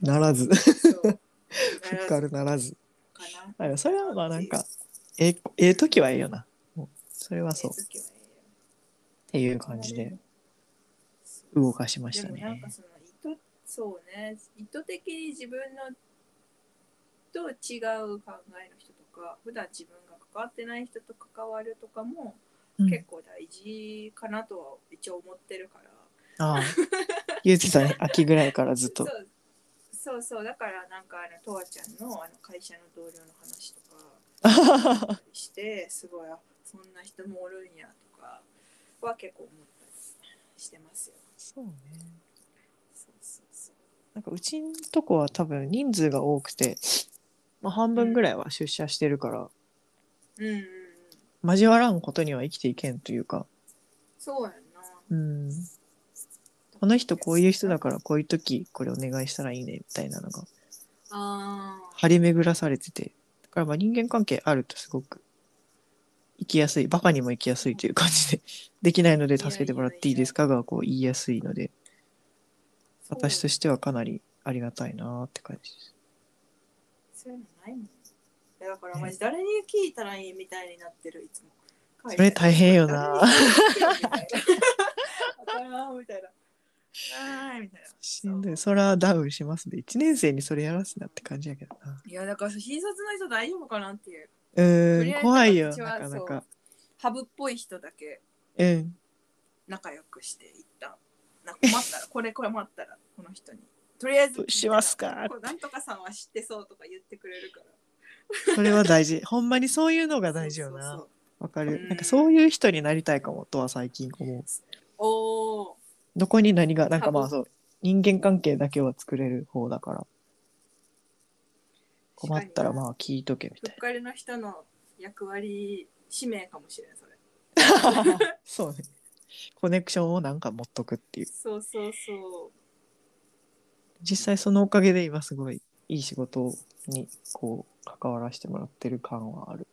ならず。ふっかるならずかな。それはまあなんかええええ時はええよな。それはそう。っええ時はえていう感じで動かしましたでもなんねかその意図そうね。意図的に自分のと違う考えの人とか普段自分が関わってない人と関わるとかもうん。結構大事かなとは一応思ってるから、ああ。言ってたね秋ぐらいからずっと。そうそうだからなんかあのとわちゃんのあの会社の同僚の話とか してすごいあそんな人もおるんやは結構思ったりしてますよ。そうねそうそうそう。なんかうちんとこは多分人数が多くて、まあ、半分ぐらいは出社してるから、うんうんうん。交わらんことには生きていけんというか、そうやんな。うん、この人こういう人だからこういう時これお願いしたらいいねみたいなのがああ。張り巡らされててだからまあ人間関係あるとすごく生きやすいバカにも生きやすいという感じで できないので助けてもらっていいですか？がこう言いやすいので私としてはかなりありがたいなって感じです。そういうのないもん。だからマジ誰に聞いたらいいみたいになってるいつも。それ大変よな みたいなわからんみたいみたいな。しんどい。そらダウンしますね。1年生にそれやらすなって感じやけどな。いやだから新卒の人大丈夫かなっていう。うーん、怖いよ、なかなか。ハブっぽい人だけうん。仲良くして一旦。なんか困ったら、これこれ待ったら、この人に。とりあえずしますかなんとかさんは知ってそうとか言ってくれるから。それは大事。ほんまにそういうのが大事よな。わかる。うんなんかそういう人になりたいかもとは最近思う。おお。どこに何が、なんかまあそう、人間関係だけは作れる方だから。困ったらまあ聞いとけみたいふっかりの人の役割使命かもしれんそれ。な。そうね。コネクションをなんか持っとくっていう。そうそうそう。実際そのおかげで今すごいいい仕事をにこう関わらせてもらってる感はある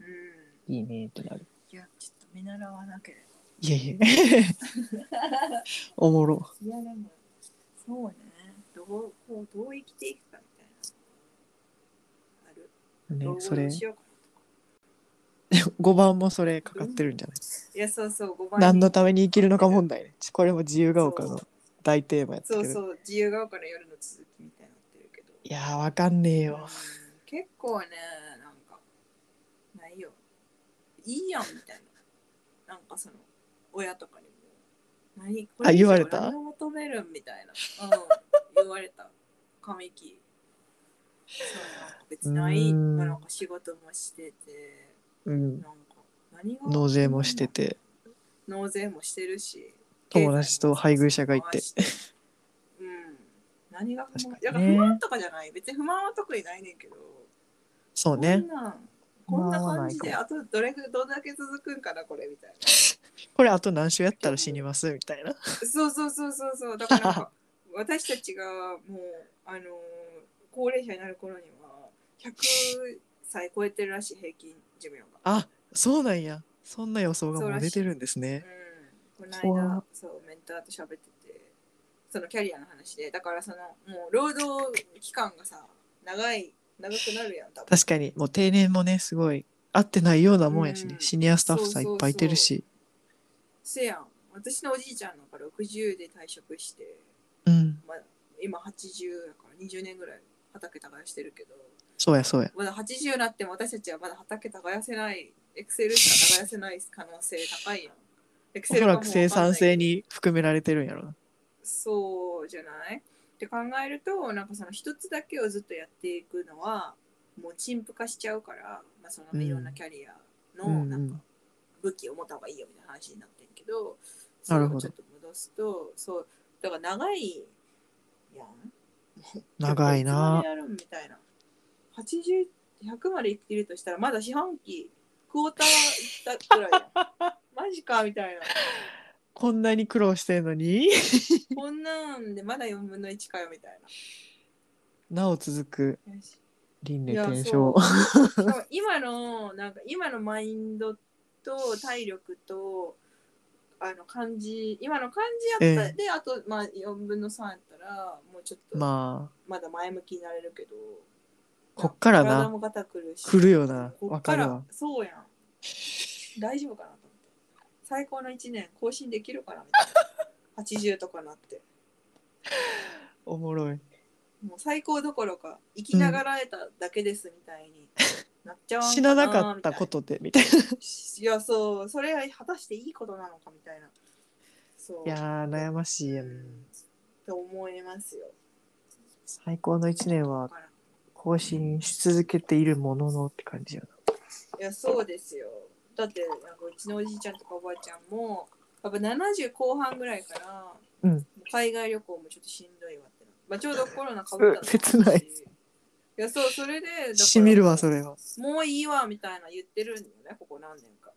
うんいいねってなるいやちょっと見習わなければいえいえ おもろいやでもそうねどうこうどう生きていくかみたいなある、どうねそれ。しようか5 番もそれかかってるんじゃない？いやそうそう5番何のために生きるのか問題ね。これも自由が丘の大テーマやったけど。そうそう自由が丘の夜の続きみたいになってるけど。いやーわかんねえうんよ結構ねなんかないよ。いいやんみたいな。なんかその親とかにも。何？こあ言われた？求めるんみたいな、うん、言われた。神木別にないうん。なんか仕事もしててうん。なんか何が納税もしてて。納税もしてるし友達と配偶者がいて。うん。何が不満確か不満とかじゃない。別に不満は特にないねんけど。そうね。こんなんこんな感じであとどれどんだけ続くんかなこれみたい これあと何週やったら死にますみたいな。なそうそうそうそうそう。だからなんか私たちがもうあのー高齢者になる頃には100歳超えてるらしい平均寿命が。あそうなんや。そんな予想がもう出てるんですね。うん、この怖間そうメンターと喋っててそのキャリアの話でだからそのもう労働期間がさ長い長くなるやん多分。確かにもう定年もねすごい合ってないようなもんやしね、うん。シニアスタッフさんいっぱいいてるし。せやん。私のおじいちゃんなんか60で退職して、うん。まあ、今80だから20年ぐらい畑耕してるけど。そうやそうや。まだ80になっても私たちはまだ畑耕せない。エクセルしか耕せない可能性高いやん。エクおそらく生産性にに含められてるんやろ。なそうじゃない？って考えるとなんかその一つだけをずっとやっていくのはもう陳腐化しちゃうから、まあ、そのいろんなキャリアのうん。なんか武器を持った方がいいよみたいな話になってんけど、なるほど。ちょっと戻すとそうだから長いやん長いな。やるんみたいな。80100まで生きてるとしたらまだ四半期クォーターいったぐらいやん。マジかみたいな。こんなに苦労してんのに？こんなんでまだ4分の1かよみたいな。お続く。輪廻転そ生 今のなんか今のマインドと体力とあの感じ今の感じやった、ええ。であとまあ4分の3やったらもうちょっとまあ。まだ前向きになれるけどこっからな。体くるし来るよな。こっからそうやん。大丈夫かなと思って。最高の1年更新できるかなみたいな。80とかなって。おもろい。もう最高どころか生きながらえただけですみたいに なっちゃわん死ななかったことでみたいな。いいやそうそれは果たしていいことなのかみたいなそうやー悩ましいやうん。んと思いますよ。最高の1年は更新し続けているもののって感じやな。いやそうですよ。だってなんかうちのおじいちゃんとかおばあちゃんもやっぱ70後半ぐらいから、うん。海外旅行もちょっとしんどいわってな、まあ、ちょうどコロナかぶったの切 ないいやそうそれでしみるわそれはもういいわみたいな言ってるんだよねここ何年か。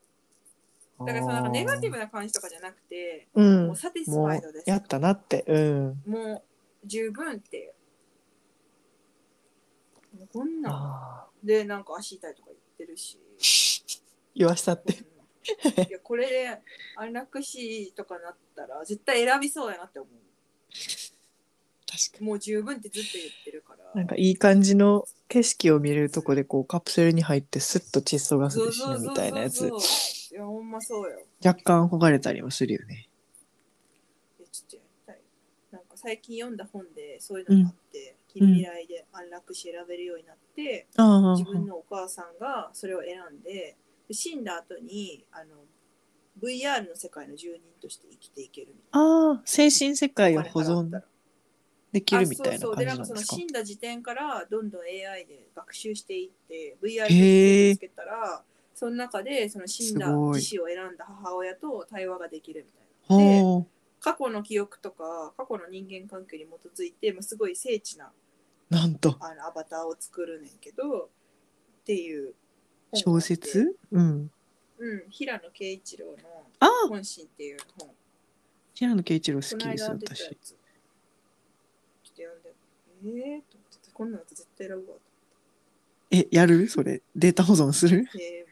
だからそのなんかネガティブな感じとかじゃなくて、うん。もうサティスフもァイドです。うやったなってうん。もう十分ってこんなでなんか足痛いとか言ってるし。ー言わしたって。うん。いやこれで安楽死とかなったら絶対選びそうやなって思うもう十分ってずっと言ってるから。になんかいい感じの景色を見れるとこでこうカプセルに入ってスッと窒素ガスで死ぬみたいなやつ。いやほんまそうよ。若干憧れたりもするよね。えちょっとやりたい。なんか最近読んだ本でそういうのがあって、近未来で安楽死選べるようになって、あ自分のお母さんがそれを選んでで死んだ後にあの VR の世界の住人として生きていけるみたいああ精神世界をな保存できるみたいな感じあそうそうでなんかそのなんですか死んだ時点からどんどん AI で学習していって VR でつけたらその中でその死んだ自死を選んだ母親と対話ができるみたいな。過去の記憶とか過去の人間関係に基づいて、まあ、すごい精緻なうなんと。あのアバターを作るねんけどっていう小説？うん。うん。平野啓一郎のああ「本心」っていう本。平野啓一郎好きです私えー、と思ってここんなの絶対選ぶわ。えやる？それ？データ保存する？で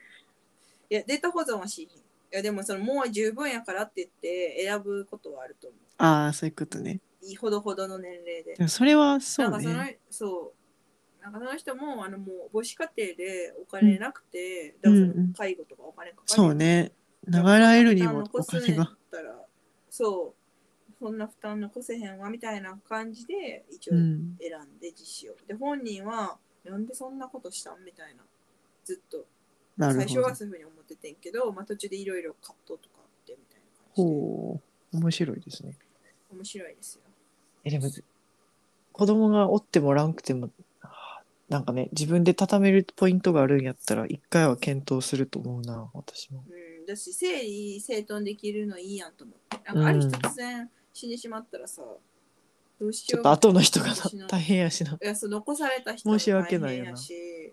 いやデータ保存はしひん。いやでもそのもう十分やからって言って選ぶことはあると思ああそういうことね。ういいほどほどの年齢で。でもそれはそうんなかそのねそう。なんかその人もあのもう母子家庭でお金なくて、うんだからその介護とかお金かかる。そうね。流れるにもお負担残すん金がやったらそうそんな負担残せへんわみたいな感じで一応うん。選んで実施を、で本人はなんでそんなことしたんみたいな。ずっと。最初はそういうふうに思っててんけど、まあ、途中でいろいろ葛藤とかあってみたいな感じで。ほう。面白いですね。面白いですよ。えでも子供がおってもらんくてもはあなんかね自分で畳めるポイントがあるんやったら一回は検討すると思うな私も。うん、だし整理整頓できるのいいやんと思って。なんかある日うん突然死んでしまったらさどうしようちょっと後の人がな私の大変やしな。いやそう残された人も申し訳ないよな。大変やし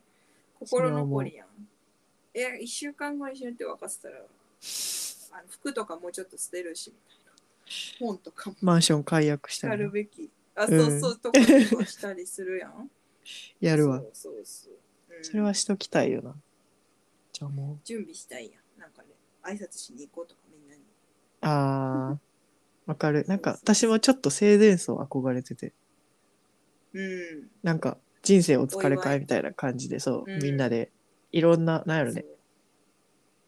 心残りやん。え1週間後に死ぬって分かってたらあの服とかもうちょっと捨てるしみたいな。本とかも。マンション解約したやりな。るべき。あうそうんそうとかとかしたりするやん。やるわ。そうそうそう、うん。それはしときたいよな。じゃあもう。準備したいやん。なんかね挨拶しに行こうとかみんなに。あーわかる。なんか私もちょっと生前葬憧れてて。うん。なんか人生お疲れお祝い。会みたいな感じでそう、うん。みんなで。いろんななんやろね。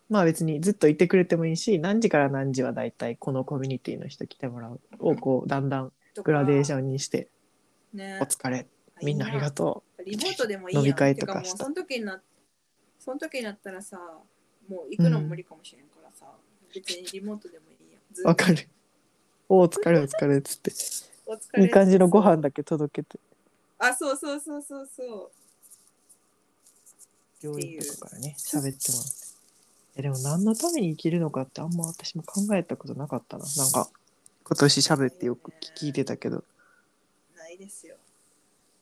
まあ別にずっといてくれてもいいし何時から何時はだいたいこのコミュニティの人来てもらうをこうだんだんグラデーシン、ョンにしてね。お疲れ。みんなありがとリモートでもいいやん。飲み会とかてもうした。その時になその時になったらさもう行くのも無理かもしれんからさ、別にリモートでもいいやん。ずっと。うわかる。おお疲れお疲れっつって。お疲れいい感じのご飯だけ届けて。あそうそうそうそうそう。病院とかからね喋ってもらって。えでも何のために生きるのかってあんま私も考えたことなかったな。なんか今年喋ってよく聞いてたけど。ないですよ。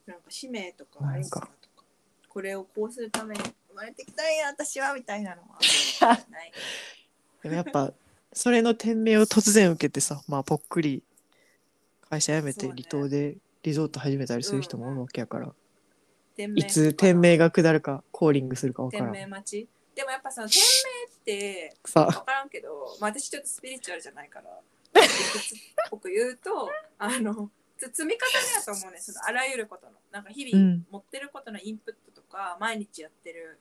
なんか使命とかなんかかなとか。これをこうするために生まれてきたんや私はみたいなのはない。でもやっぱそれの店名を突然受けてさまあぽっくり会社辞めて離島でリゾート始めたりする人もおるわけやから、店いつ店名が下るかコーリングするかわから店ん名待ち。でもやっぱその店名ってさ分からんけど、まあ、私ちょっとスピリチュアルじゃないから 理屈っぽく言うとあのつ積み重ねやと思うねそのあらゆることのなんか日々うん。持ってることのインプットとか、毎日やってる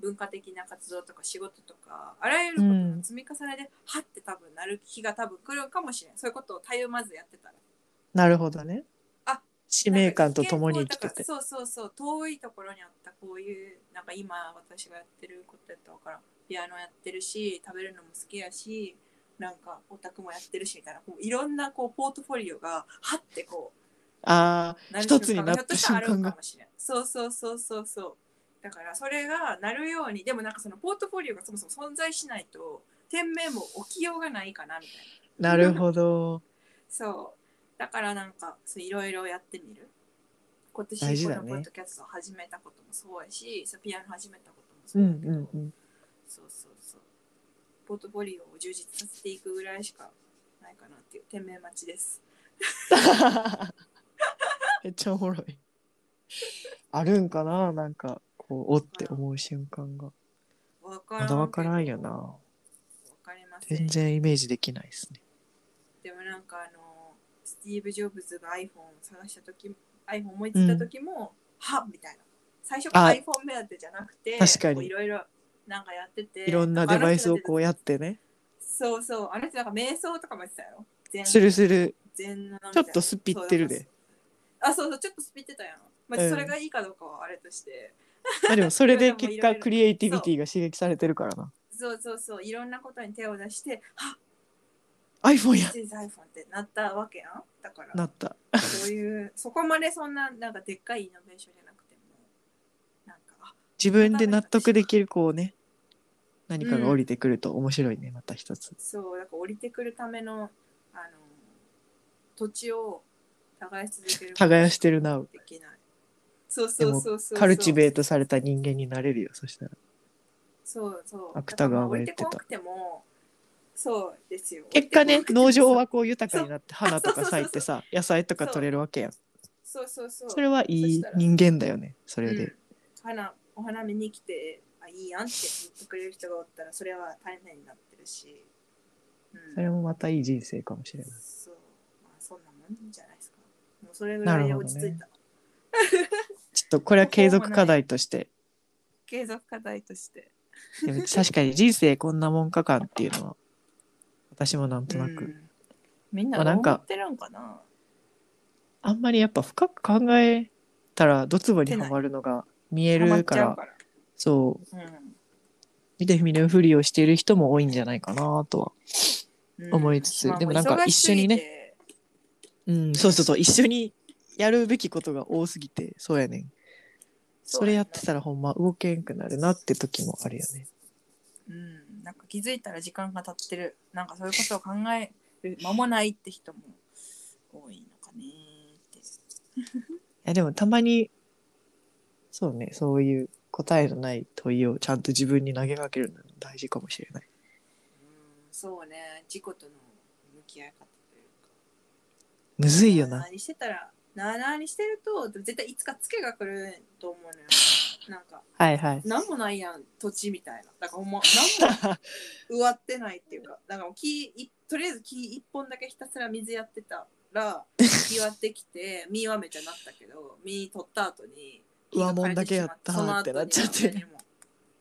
文化的な活動とか仕事とかあらゆることの積み重ねで、はって多分なる日が多分来るかもしれん。そういうことをたゆまずやってたら。なるほどね。あ使命感とともに生きてて。そうそうそう遠いところにあったこういうなんか今私がやってることやったからんピアノやってるし食べるのも好きやしなんかオタクもやってるしみたいなこういろんなこうポートフォリオがはってこああうなる一つになった瞬間がかもしれん。そうそうそうそうそうだからそれがなるようにでもなんかそのポートフォリオがそもそも存在しないと店名も起きようがないかなみたいななるほどそう。だからなんかそういろいろやってみる。今年このポッドキャストを始めたこともそうやし、そうピアノ始めたこともそううやけど、んうんうんそうそうそう。ポートフォリオを充実させていくぐらいしかないかなっていう店名待ちです。めっちゃおもろいあるんかななんかこうおって思う瞬間が。わかまだわからんよな。わかりません。全然イメージできないですね。でもなんかあの、スティーブ・ジョブズが iPhone を探した時 iPhone 思いついた時も、はっみたいな。最初から iPhone 目当てじゃなくて、確かに。いろいろなんかやってて、いろんなデバイスをこうやっってね。そうそう、あの人なんか瞑想とかもやってたよ。全するする。ちょっとスピってるで。あ、そうそう、ちょっとスピってたやん。まあ、うん。それがいいかどうかはあれとして。まあでもそれで 結果クリエイティビティが刺激されてるからな。そうそうそう、いろんなことに手を出して、はっ！iPhone や。iPhone ってなったわけやん。だから、なった。そういう、そこまでそんな、なんかでっかいイノベーションじゃなくても、なんか、あ自分で納得できるこうね何かが降りてくると面白いねまた一つ。そう、なんか降りてくるための、あの、土地を耕し続ける。耕してるなできない。そうそうそうそう。カルチベートされた人間になれるよそしたら。そうそう。芥川が言ってただからまあ降りてこなくても、そうですよ。結果ね農場はこう豊かになって花とか咲いてさ野菜とか取れるわけやん。そうそうそうそれはいい人間だよねそれで、うん。花お花見に来てあいいやんって言ってくれる人がおったらそれは大変になってるし、うん、それもまたいい人生かもしれない。そう。まあそんなもんじゃないですか。もうそれぐらいで落ち着いた、ちょっとこれは継続課題として。継続課題として。でも確かに人生こんなもんかかっていうのは私もなんとなく、うん。みんな思ってるんかな。あんまりやっぱ深く考えたらドツボにはまるのが見えるから。そうう。ん見て見ぬふりをしている人も多いんじゃないかなとはうん。思いつつ。まあでもなんか一緒にね。うん。そうそうそう。一緒にやるべきことが多すぎてそうやねん。それやってたらほんま動けんくなるなって時もあるよね。うん、なんか気づいたら時間が経ってる。なんかそういうことを考える間もないって人も多いのかねって。いやでもたまにそうねそういう答えのない問いをちゃんと自分に投げかけるのも大事かもしれない。うんそうね。自己との向き合い方というか。むずいよな。何してたらなあなあにしてると絶対いつかツケが来ると思うのよ。なんかはいはい。何もないやん土地みたいな。だからほんま 何も植わってないっていうか。だからもう木いとりあえず木一本だけひたすら水やってたら 木割ってきて実はめちゃなったけど実取った後に木が枯れてしま上もんだけやったーってなっちゃって。に何も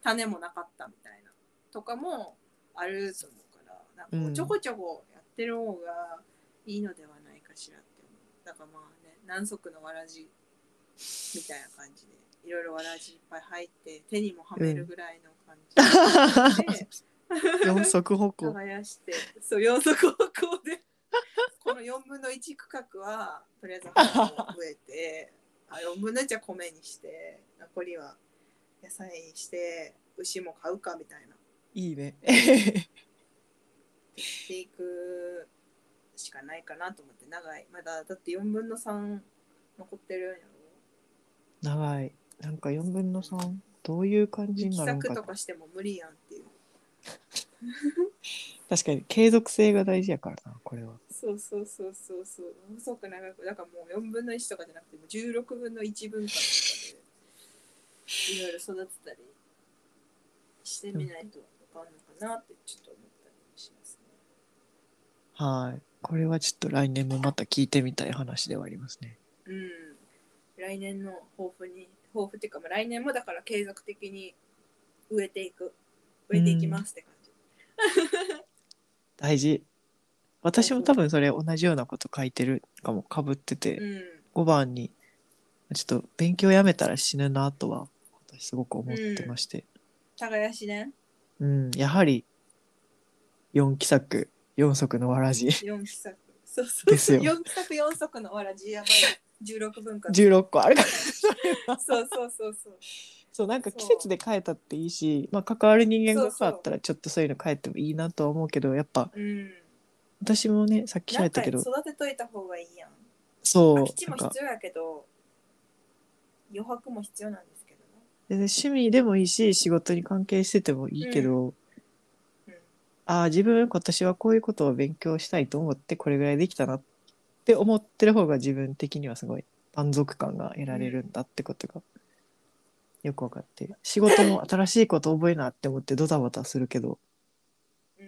種もなかったみたいなとかもあると思うから。なんかこうちょこちょこやってる方がいいのではないかしらって思う。だからまあね何足のわらじ？みたいな感じでいろいろわらじいっぱい入って手にもはめるぐらいの感じ。で、四足歩行。耕してそう四足歩行で。この4分の1区画はとりあえず花を植えてあ4分の1は米にして残りは野菜にして牛も買うかみたいな。いいね。していくしかないかなと思って長い。まだだって4分の3残ってるんやろ？長い。なんか4分の3どういう感じに力なるのか作とかしても無理やんっていう。確かに継続性が大事やからなこれは。そうそうそうそうそう。細く長くだからもう4分の1とかじゃなくてもう16分の1分間とかでいろいろ育てたりしてみないとわかんのかなってちょっと思ったりもしますね。はいこれはちょっと来年もまた聞いてみたい話ではありますね。うん。来年の抱負に抱負っていうかまあ来年もだから継続的に植えていく。植えていきますって感じ。大事。私も多分それ同じようなこと書いてるかもかぶってて、うん。5番にちょっと勉強やめたら死ぬなとは私すごく思ってまして、耕しね。うん。やはり4期作4足のわらじ4期作。そうそうですよ4期作4足のわらじやばい。16分間。16個あるからそうそうそうそう。そうなんか季節で変えたっていいし、まあ、関わる人間が変わったらちょっとそういうの変えてもいいなとは思うけどやっぱうん。私もねさっき喋ったけど育てといた方がいいやん。そう空き地なんかも必要やけど、余白も必要なんですけどね。全然趣味でもいいし仕事に関係しててもいいけど、うん。ああ自分今年はこういうことを勉強したいと思ってこれぐらいできたなって思ってる方が自分的にはすごい満足感が得られるんだってことがよく分かって。仕事も新しいこと覚えなって思ってドタバタするけど、うん。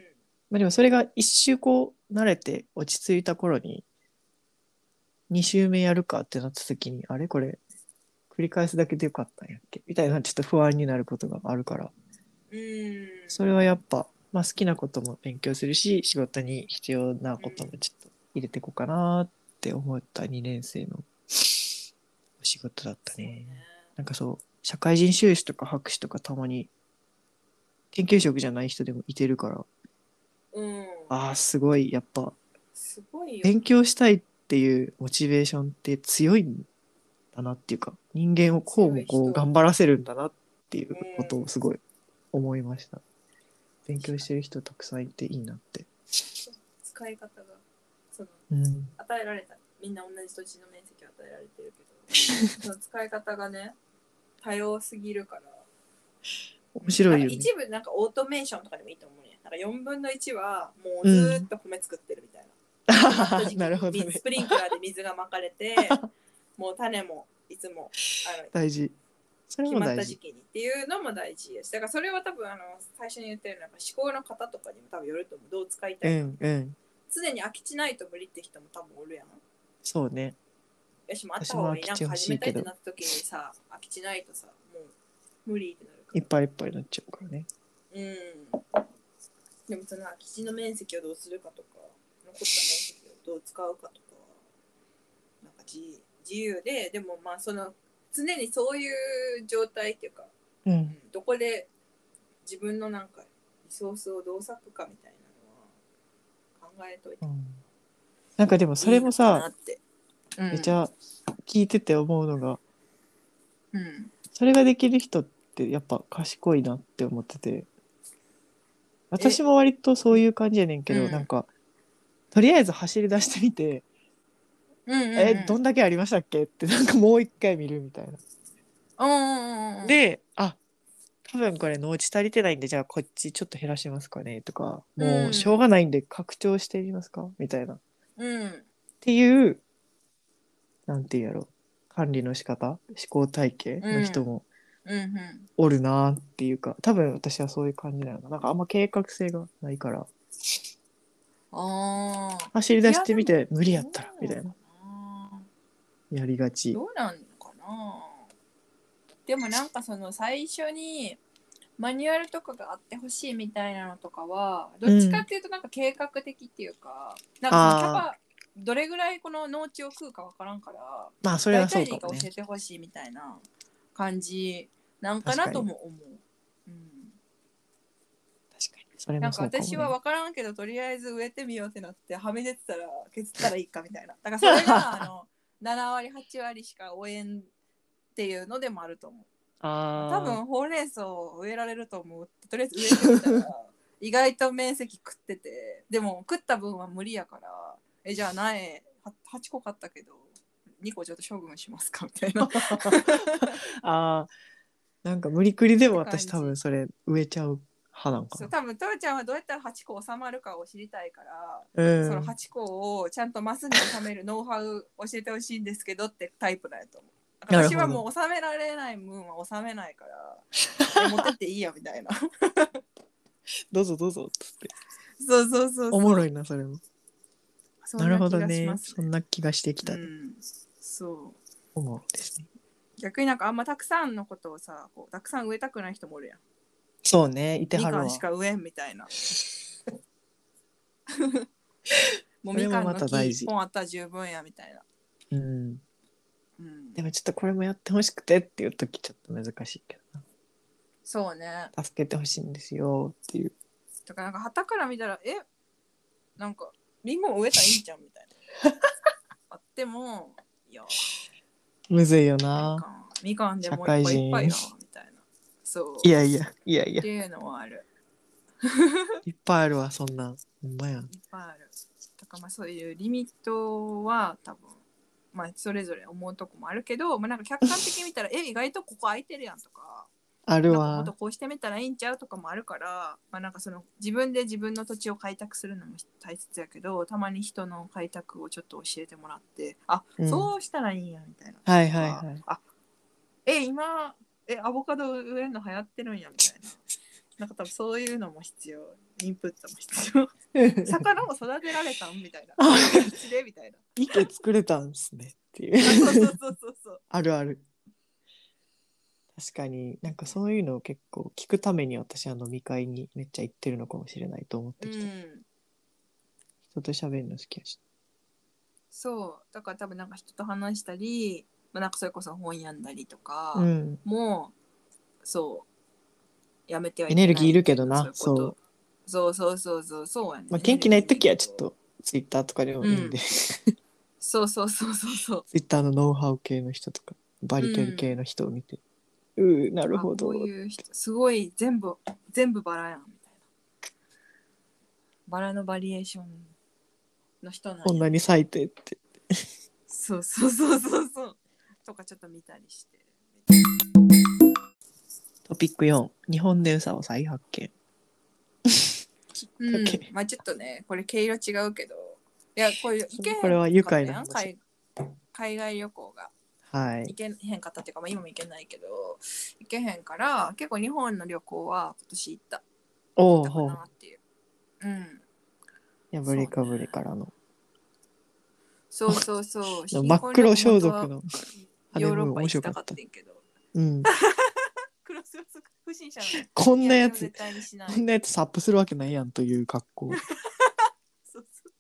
まあ、でもそれが一周こう慣れて落ち着いた頃に2周目やるかってなった時にあれ？これ繰り返すだけでよかったんやっけ？みたいなちょっと不安になることがあるから。うん。それはやっぱ、まあ、好きなことも勉強するし仕事に必要なこともちょっと入れていこうかなって思った2年生のお仕事だったそうね。なんかそう社会人修士とか博士とかたまに研究職じゃない人でもいてるからうん。ああすごいやっぱすごいよ。勉強したいっていうモチベーションって強いんだなっていうか人間をこうもこう人頑張らせるんだなっていうことをすごい思いました。勉強してる人たくさんいていいなって。使い方が、その、うん、与えられた、みんな同じ土地の面積を与えられてるけど、その使い方がね、多様すぎるから。面白いよね。一部なんかオートメーションとかでもいいと思うね。なんか4分の1はもうずーっと米作ってるみたいな。なるほどねス。プリンクラーで水がまかれて もう種もいつもあの大事それ決まった時期にっていうのも大事ですだからそれは多分あの最初に言ってるなんか思考の方とかにも多分よると思う。どう使いたういか、んうん。常に空き地ないと無理って人も多分おるやん。そうね。よしもあった方がいいなんか始めいってなった時にさ空き地ないとさもう無理ってなるかいっぱいいっぱいになっちゃうからね。らうん。でもその空き地の面積をどうするかとか残った面積をどう使うかとかはなんか自自由ででもまあその常にそういう状態っていうかううん。んどこで自分のなんかリソースをどう割くかみたいなのは考えといて。うん。なんかでもそれもさめっちゃ聞いてて思うのがうん。それができる人ってやっぱ賢いなって思ってて。私も割とそういう感じやねんけど、うん。なんかとりあえず走り出してみて、うんうんうん、えどんだけありましたっけ？ってなんかもう一回見るみたいな。うんうんうんうん、であ多分これ農地足りてないんでじゃあこっちちょっと減らしますかねとかもううんしょうがないんで拡張してみますか？みたいな。っうん。ていうなんていうんやろ？管理の仕方？思考体系の人もおるなっていうか多分私はそういう感じなのかな。なんかあんま計画性がないから。ああ走り出してみて無理やったらみたいなやりがち。どうなんのかな？でもなんかその最初にマニュアルとかがあってほしいみたいなのとかはどっちかっていうとなんか計画的っていうか、なんかそのキャパどれぐらいこの農地を食うかわからんからまあそれはそうかもねえてほしいみたいな感じなんかなとも思う。うん。確かに。それなんか私は分からんけどとりあえず植えてみようってなってはみ出てたら削ったらいいかみたいな。だからそれが あの7割8割しか応援っていうのでもあると思う。あー。多分ほうれん草を植えられると思う。とりあえず植えてみたら意外と面積食ってて。でも食った分は無理やからえじゃあ苗は8個買ったけど2個ちょっと処分しますかみたいな。あー。なんか無理くりでも私多分それ植えちゃう派なんかな。そう多分父ちゃんはどうやったら8個収まるかを知りたいからうんその8個をちゃんとマスに収めるノウハウ教えてほしいんですけどってタイプだと思う。なるほど。私はもう収められない分は収めないから え持ってっていいやみたいな。どうぞどうぞっつって。そうそうそうそう。おもろいなそれも。そなんるほど気がしね。ますそんな気がしてきた、うん、そう。思うですね。逆になんかあんまたくさんのことをさこうたくさん植えたくない人もおるやん。そうねいてみかはるわ。んしか植えんみたいな。もうみかんの木また大事。1本あったら十分やみたいな。うん。うん、でもちょっとこれもやってほしくてっていう時ちょっと難しいけどそうね。な助けてほしいんですよっていう。だからなんか旗から見たらえ？なんかリンゴも植えたらいいじゃんみたいな。あってもいや。むずいよみなかん。みかんでもいっぱいいっぱいそう。いやいやいやいや。っていうのはある。いっぱいあるわそんなん。ほんまやいっぱいある。だからまあそういうリミットは多分まあそれぞれ思うとこもあるけど、まあ、なんか客観的に見たら え意外とここ空いてるやんとかあるなんかもとこうしてみたらいいんちゃうとかもあるから、まあ、なんかその自分で自分の土地を開拓するのも大切やけどたまに人の開拓をちょっと教えてもらってあ、うん。そうしたらいいんやみたいな。はいはいはい。あえ今えアボカド植えるの流行ってるんやみたいな。なんか多分そういうのも必要。インプットも必要。魚も育てられたんみたいな。あうちでみたいな池作れたんすねっていう。そうそうそうそうそう。あるある。確かに。なんかそういうのを結構聞くために私は飲み会にめっちゃ行ってるのかもしれないと思ってきた、うん。人と喋るの好きやし。そう。だから多分なんか人と話したり、まあ、なんかそれこそ本読んだりとか、うん。もうそうやめてはいエネルギーいるけどな。そうそう。そうそうそうそうやね、まあ、元気ない時はちょっとツイッターとかでもいいんで、うん。そうそうそうそうそう。ツイッターのノウハウ系の人とかバリケル系の人を見て、うーなるほど。ういう人すごい全部全部バラやんみたいな。バラのバリエーションの人なんや。こんなに咲いてって。そうそうそうそうそうとかちょっと見たりして。トピック4日本でさを再発見。うん。まあちょっとねこれ毛色違うけど。いやこういう行けへんこれは愉快な話。海海外旅行が。はい。行。けへんかったっていうか、まあ、今も行けないけど行けへんから結構日本の旅行は今年行った。行ったかおおほう。なっていう。うん。破れかぶれからの。そう。そうそう。真っ黒装束の。ヨーロッパ面行きたかっったけど。うん。黒装束不審者の。ねこんなやつこんなやつサップするわけないやんという格好。そうそう。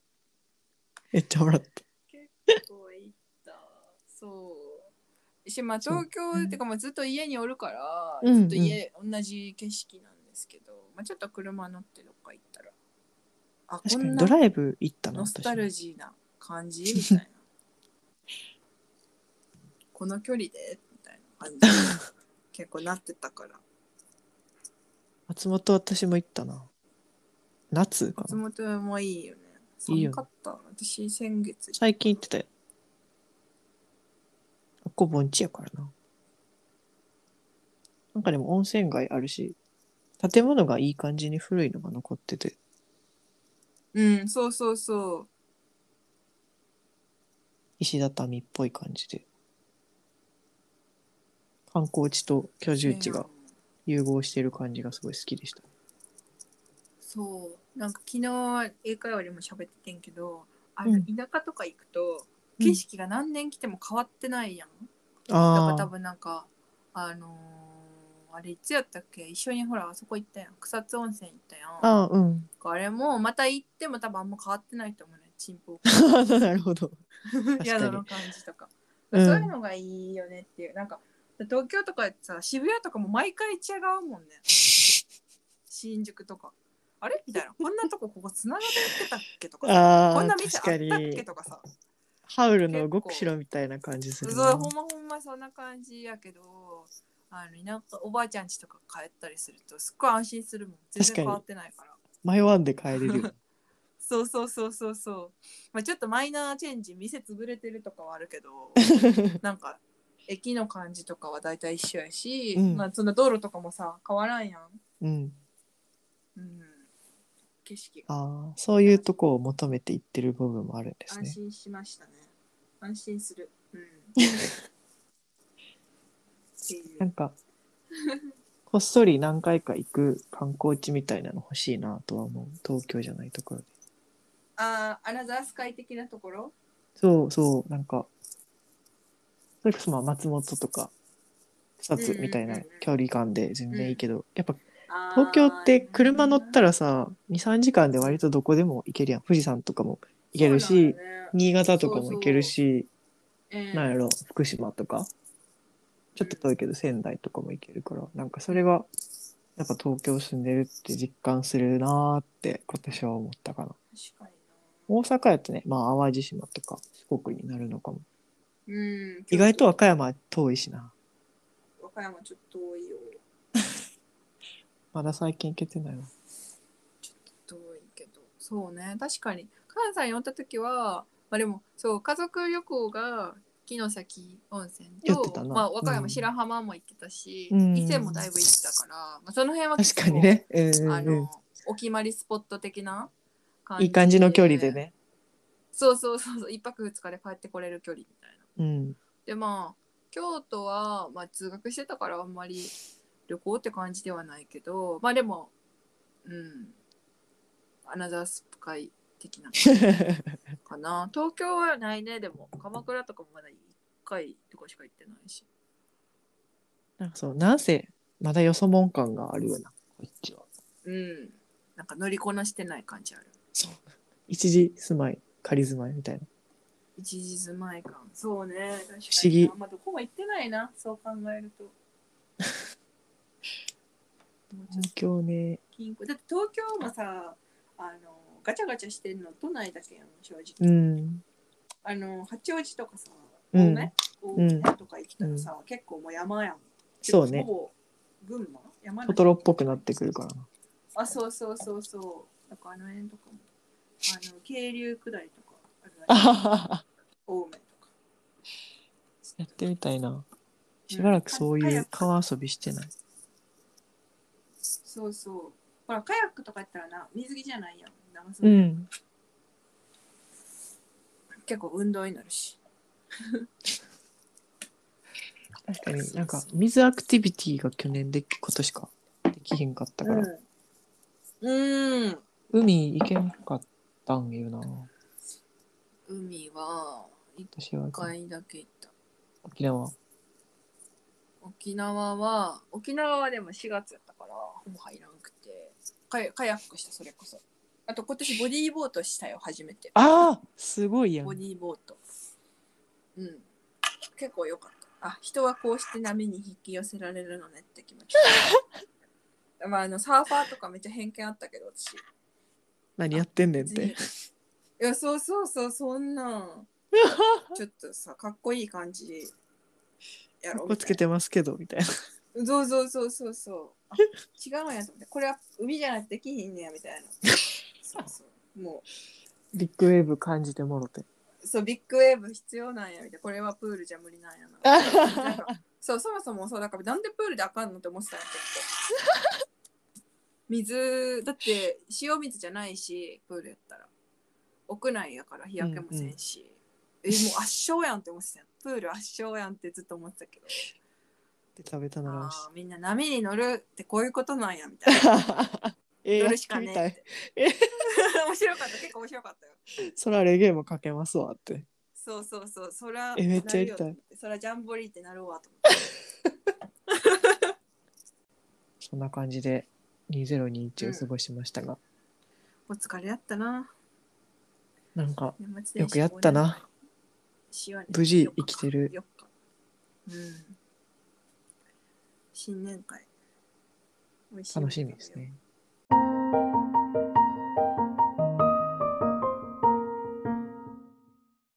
めっちゃ笑った。結構行った。そう。しまあ東京っていうかまあずっと家におるから、うん。ずっと家、同じ景色なんですけど、まあ、ちょっと車乗ってどっか行ったら。あ確かこんなにドライブ行ったのノスタル私ジーな感じ？みたいなこの距離でみたいな感じ 結構なってたから松本私も行ったな。夏か松な。本もいいよねいいよ寒かった私先月最近行ってたよ。ここ盆地やからな。なんかでも温泉街あるし、建物がいい感じに古いのが残ってて、うんそうそうそう石畳っぽい感じで。観光地と居住地が融合してる感じがすごい好きでした。そう。なんか昨日英会話でも喋っててんけどあのうん。田舎とか行くとうん。景色が何年来ても変わってないやん、だから多分なんかあのーあれいつやったっけ？一緒にほらあそこ行ったやん。草津温泉行ったやん。ああ、うん。あれもまた行っても多分あんま変わってないと思うね。チンポ なるほど。宿の感じとか、うん。そういうのがいいよねっていう。なんか東京とかさ渋谷とかも毎回違うもんね。新宿とか。あれみたいな。こんなとこここつながってたっけとかさ。ああ、こんな店あったっけに。とかさ。ハウルの動く城みたいな感じすそうるな。ほんまほんまそんな感じやけどあの田舎おばあちゃん家とか帰ったりするとすっごい安心するもん。全然変わってないから。迷わんで帰れるよ。そうそうそうそうそう、まあ、ちょっとマイナーチェンジ店潰れてるとかはあるけど。なんか駅の感じとかは大体一緒やし、うん。まあその道路とかもさ変わらんやん、うん。うん、景色が。ああ、そういうとこを求めていってる部分もあるんですね。安心しましたね。安心する。うん。っていうなんか、こっそり何回か行く観光地みたいなの欲しいなとは思う。東京じゃないところで。あーアナザースカイ的なところ？そうそう、なんか、それこそまあ松本とか、草津みたいな距離感で全然いいけど、やっぱ東京って車乗ったららさ、2、3時間で割とどこでも行けるやん。富士山とかも行けるし、新潟とかも行けるし、なんやろ、福島とか、ちょっと遠いけど仙台とかも行けるから、なんかそれが、やっぱ東京住んでるって実感するなーって今年は思ったかな。大阪やとね、まあ淡路島とか四国になるのかも。なうん意外と和歌山は遠いしな。和歌山ちょっと遠いよ。まだ最近行けてないわ。ちょっと遠いけど。そうね。確かに。関西におった時はまあでもそう家族旅行が城崎温泉と言ってたな。まあ、和歌うん。山白浜も行ってたし、うん。伊勢もだいぶ行ったから、まあ、その辺は確かにね。うんうんうん。あのお決まりスポット的な感いい感じの距離でね。そうそうそうそう。一泊二日で帰ってこれる距離みたいなうん。でまあ京都は、まあ、通学してたからあんまり旅行って感じではないけどまあでもうんアナザースカイ的な かな東京はないねでも鎌倉とかもまだ1回とかしか行ってないしなんかそう、なんせ、まだよそもん感があるよな、こっちは。うんなんか乗りこなしてない感じあるそう。一時住まい、仮住まいみたいな。一時住まい感そうね。確かに不思議あんまどこも行ってないな。そう考えると。東京ね。近郊だって東京もさあのガチャガチャしてんの都内だけやん正直、うん。あの八王子とかさうん。青梅？青梅とか行ったらさ、結構もう山やん。そうね。群馬？山梨？トトロっぽくなってくるから。な。あそうそうそうそう。なんかあの辺とかも。あの渓流下りとか青梅とか。やってみたいな。しばらくそういう川遊びしてない。そうそう。ほらカヤックとかやったらな水着じゃないやん。うん。結構運動になるし。確かになんか水アクティビティが去年で今年か。できへんかったから、うん、うん、海行けんかったんよな海は一私は回だけ行った。沖縄？沖縄は沖縄はでも4月やったからほぼ入らんくて。カヤカヤックしたそれこそ。あと今年ボディーボートしたよ初めて。ああすごいやん。ボディーボート。うん。結構良かった。あ人はこうして波に引き寄せられるのねって気持ち。まああのサーファーとかめっちゃ偏見あったけど私。何やってんねんっ別にいてやそうそうそうそんなん。ちょっとさかっこいい感じやろこつけてますけどみたいな。そうそうそうそうそう。あ違うんやと思ってこれは海じゃなくてできひんねやみたいな。そうそう。もビッグウェーブ感じてもろて。うそうビッグウェーブ必要なんやみたいな。これはプールじゃ無理なんやな。なんかそうそもそもそうだからなんでプールであかんのって思ってたんや結構。水だって塩水じゃないしプールやったら屋内やから日焼けもせんし、えもう圧勝やんって思ってたよプール圧勝やんってずっと思ってたけど。で食べたならあーみんな波に乗るってこういうことなんやみたいな。ええ乗るしかねえって。面白かった。結構面白かったよ。そらレゲエもかけますわって。そうそうそう。そらえめっちゃやりたい。なるよそらジャンボリーってなるわと思って。そんな感じで2021を過ごしましたが、お疲れやったななんかよくやったな。無事生きてる。4日。うん。新年会。楽しみですね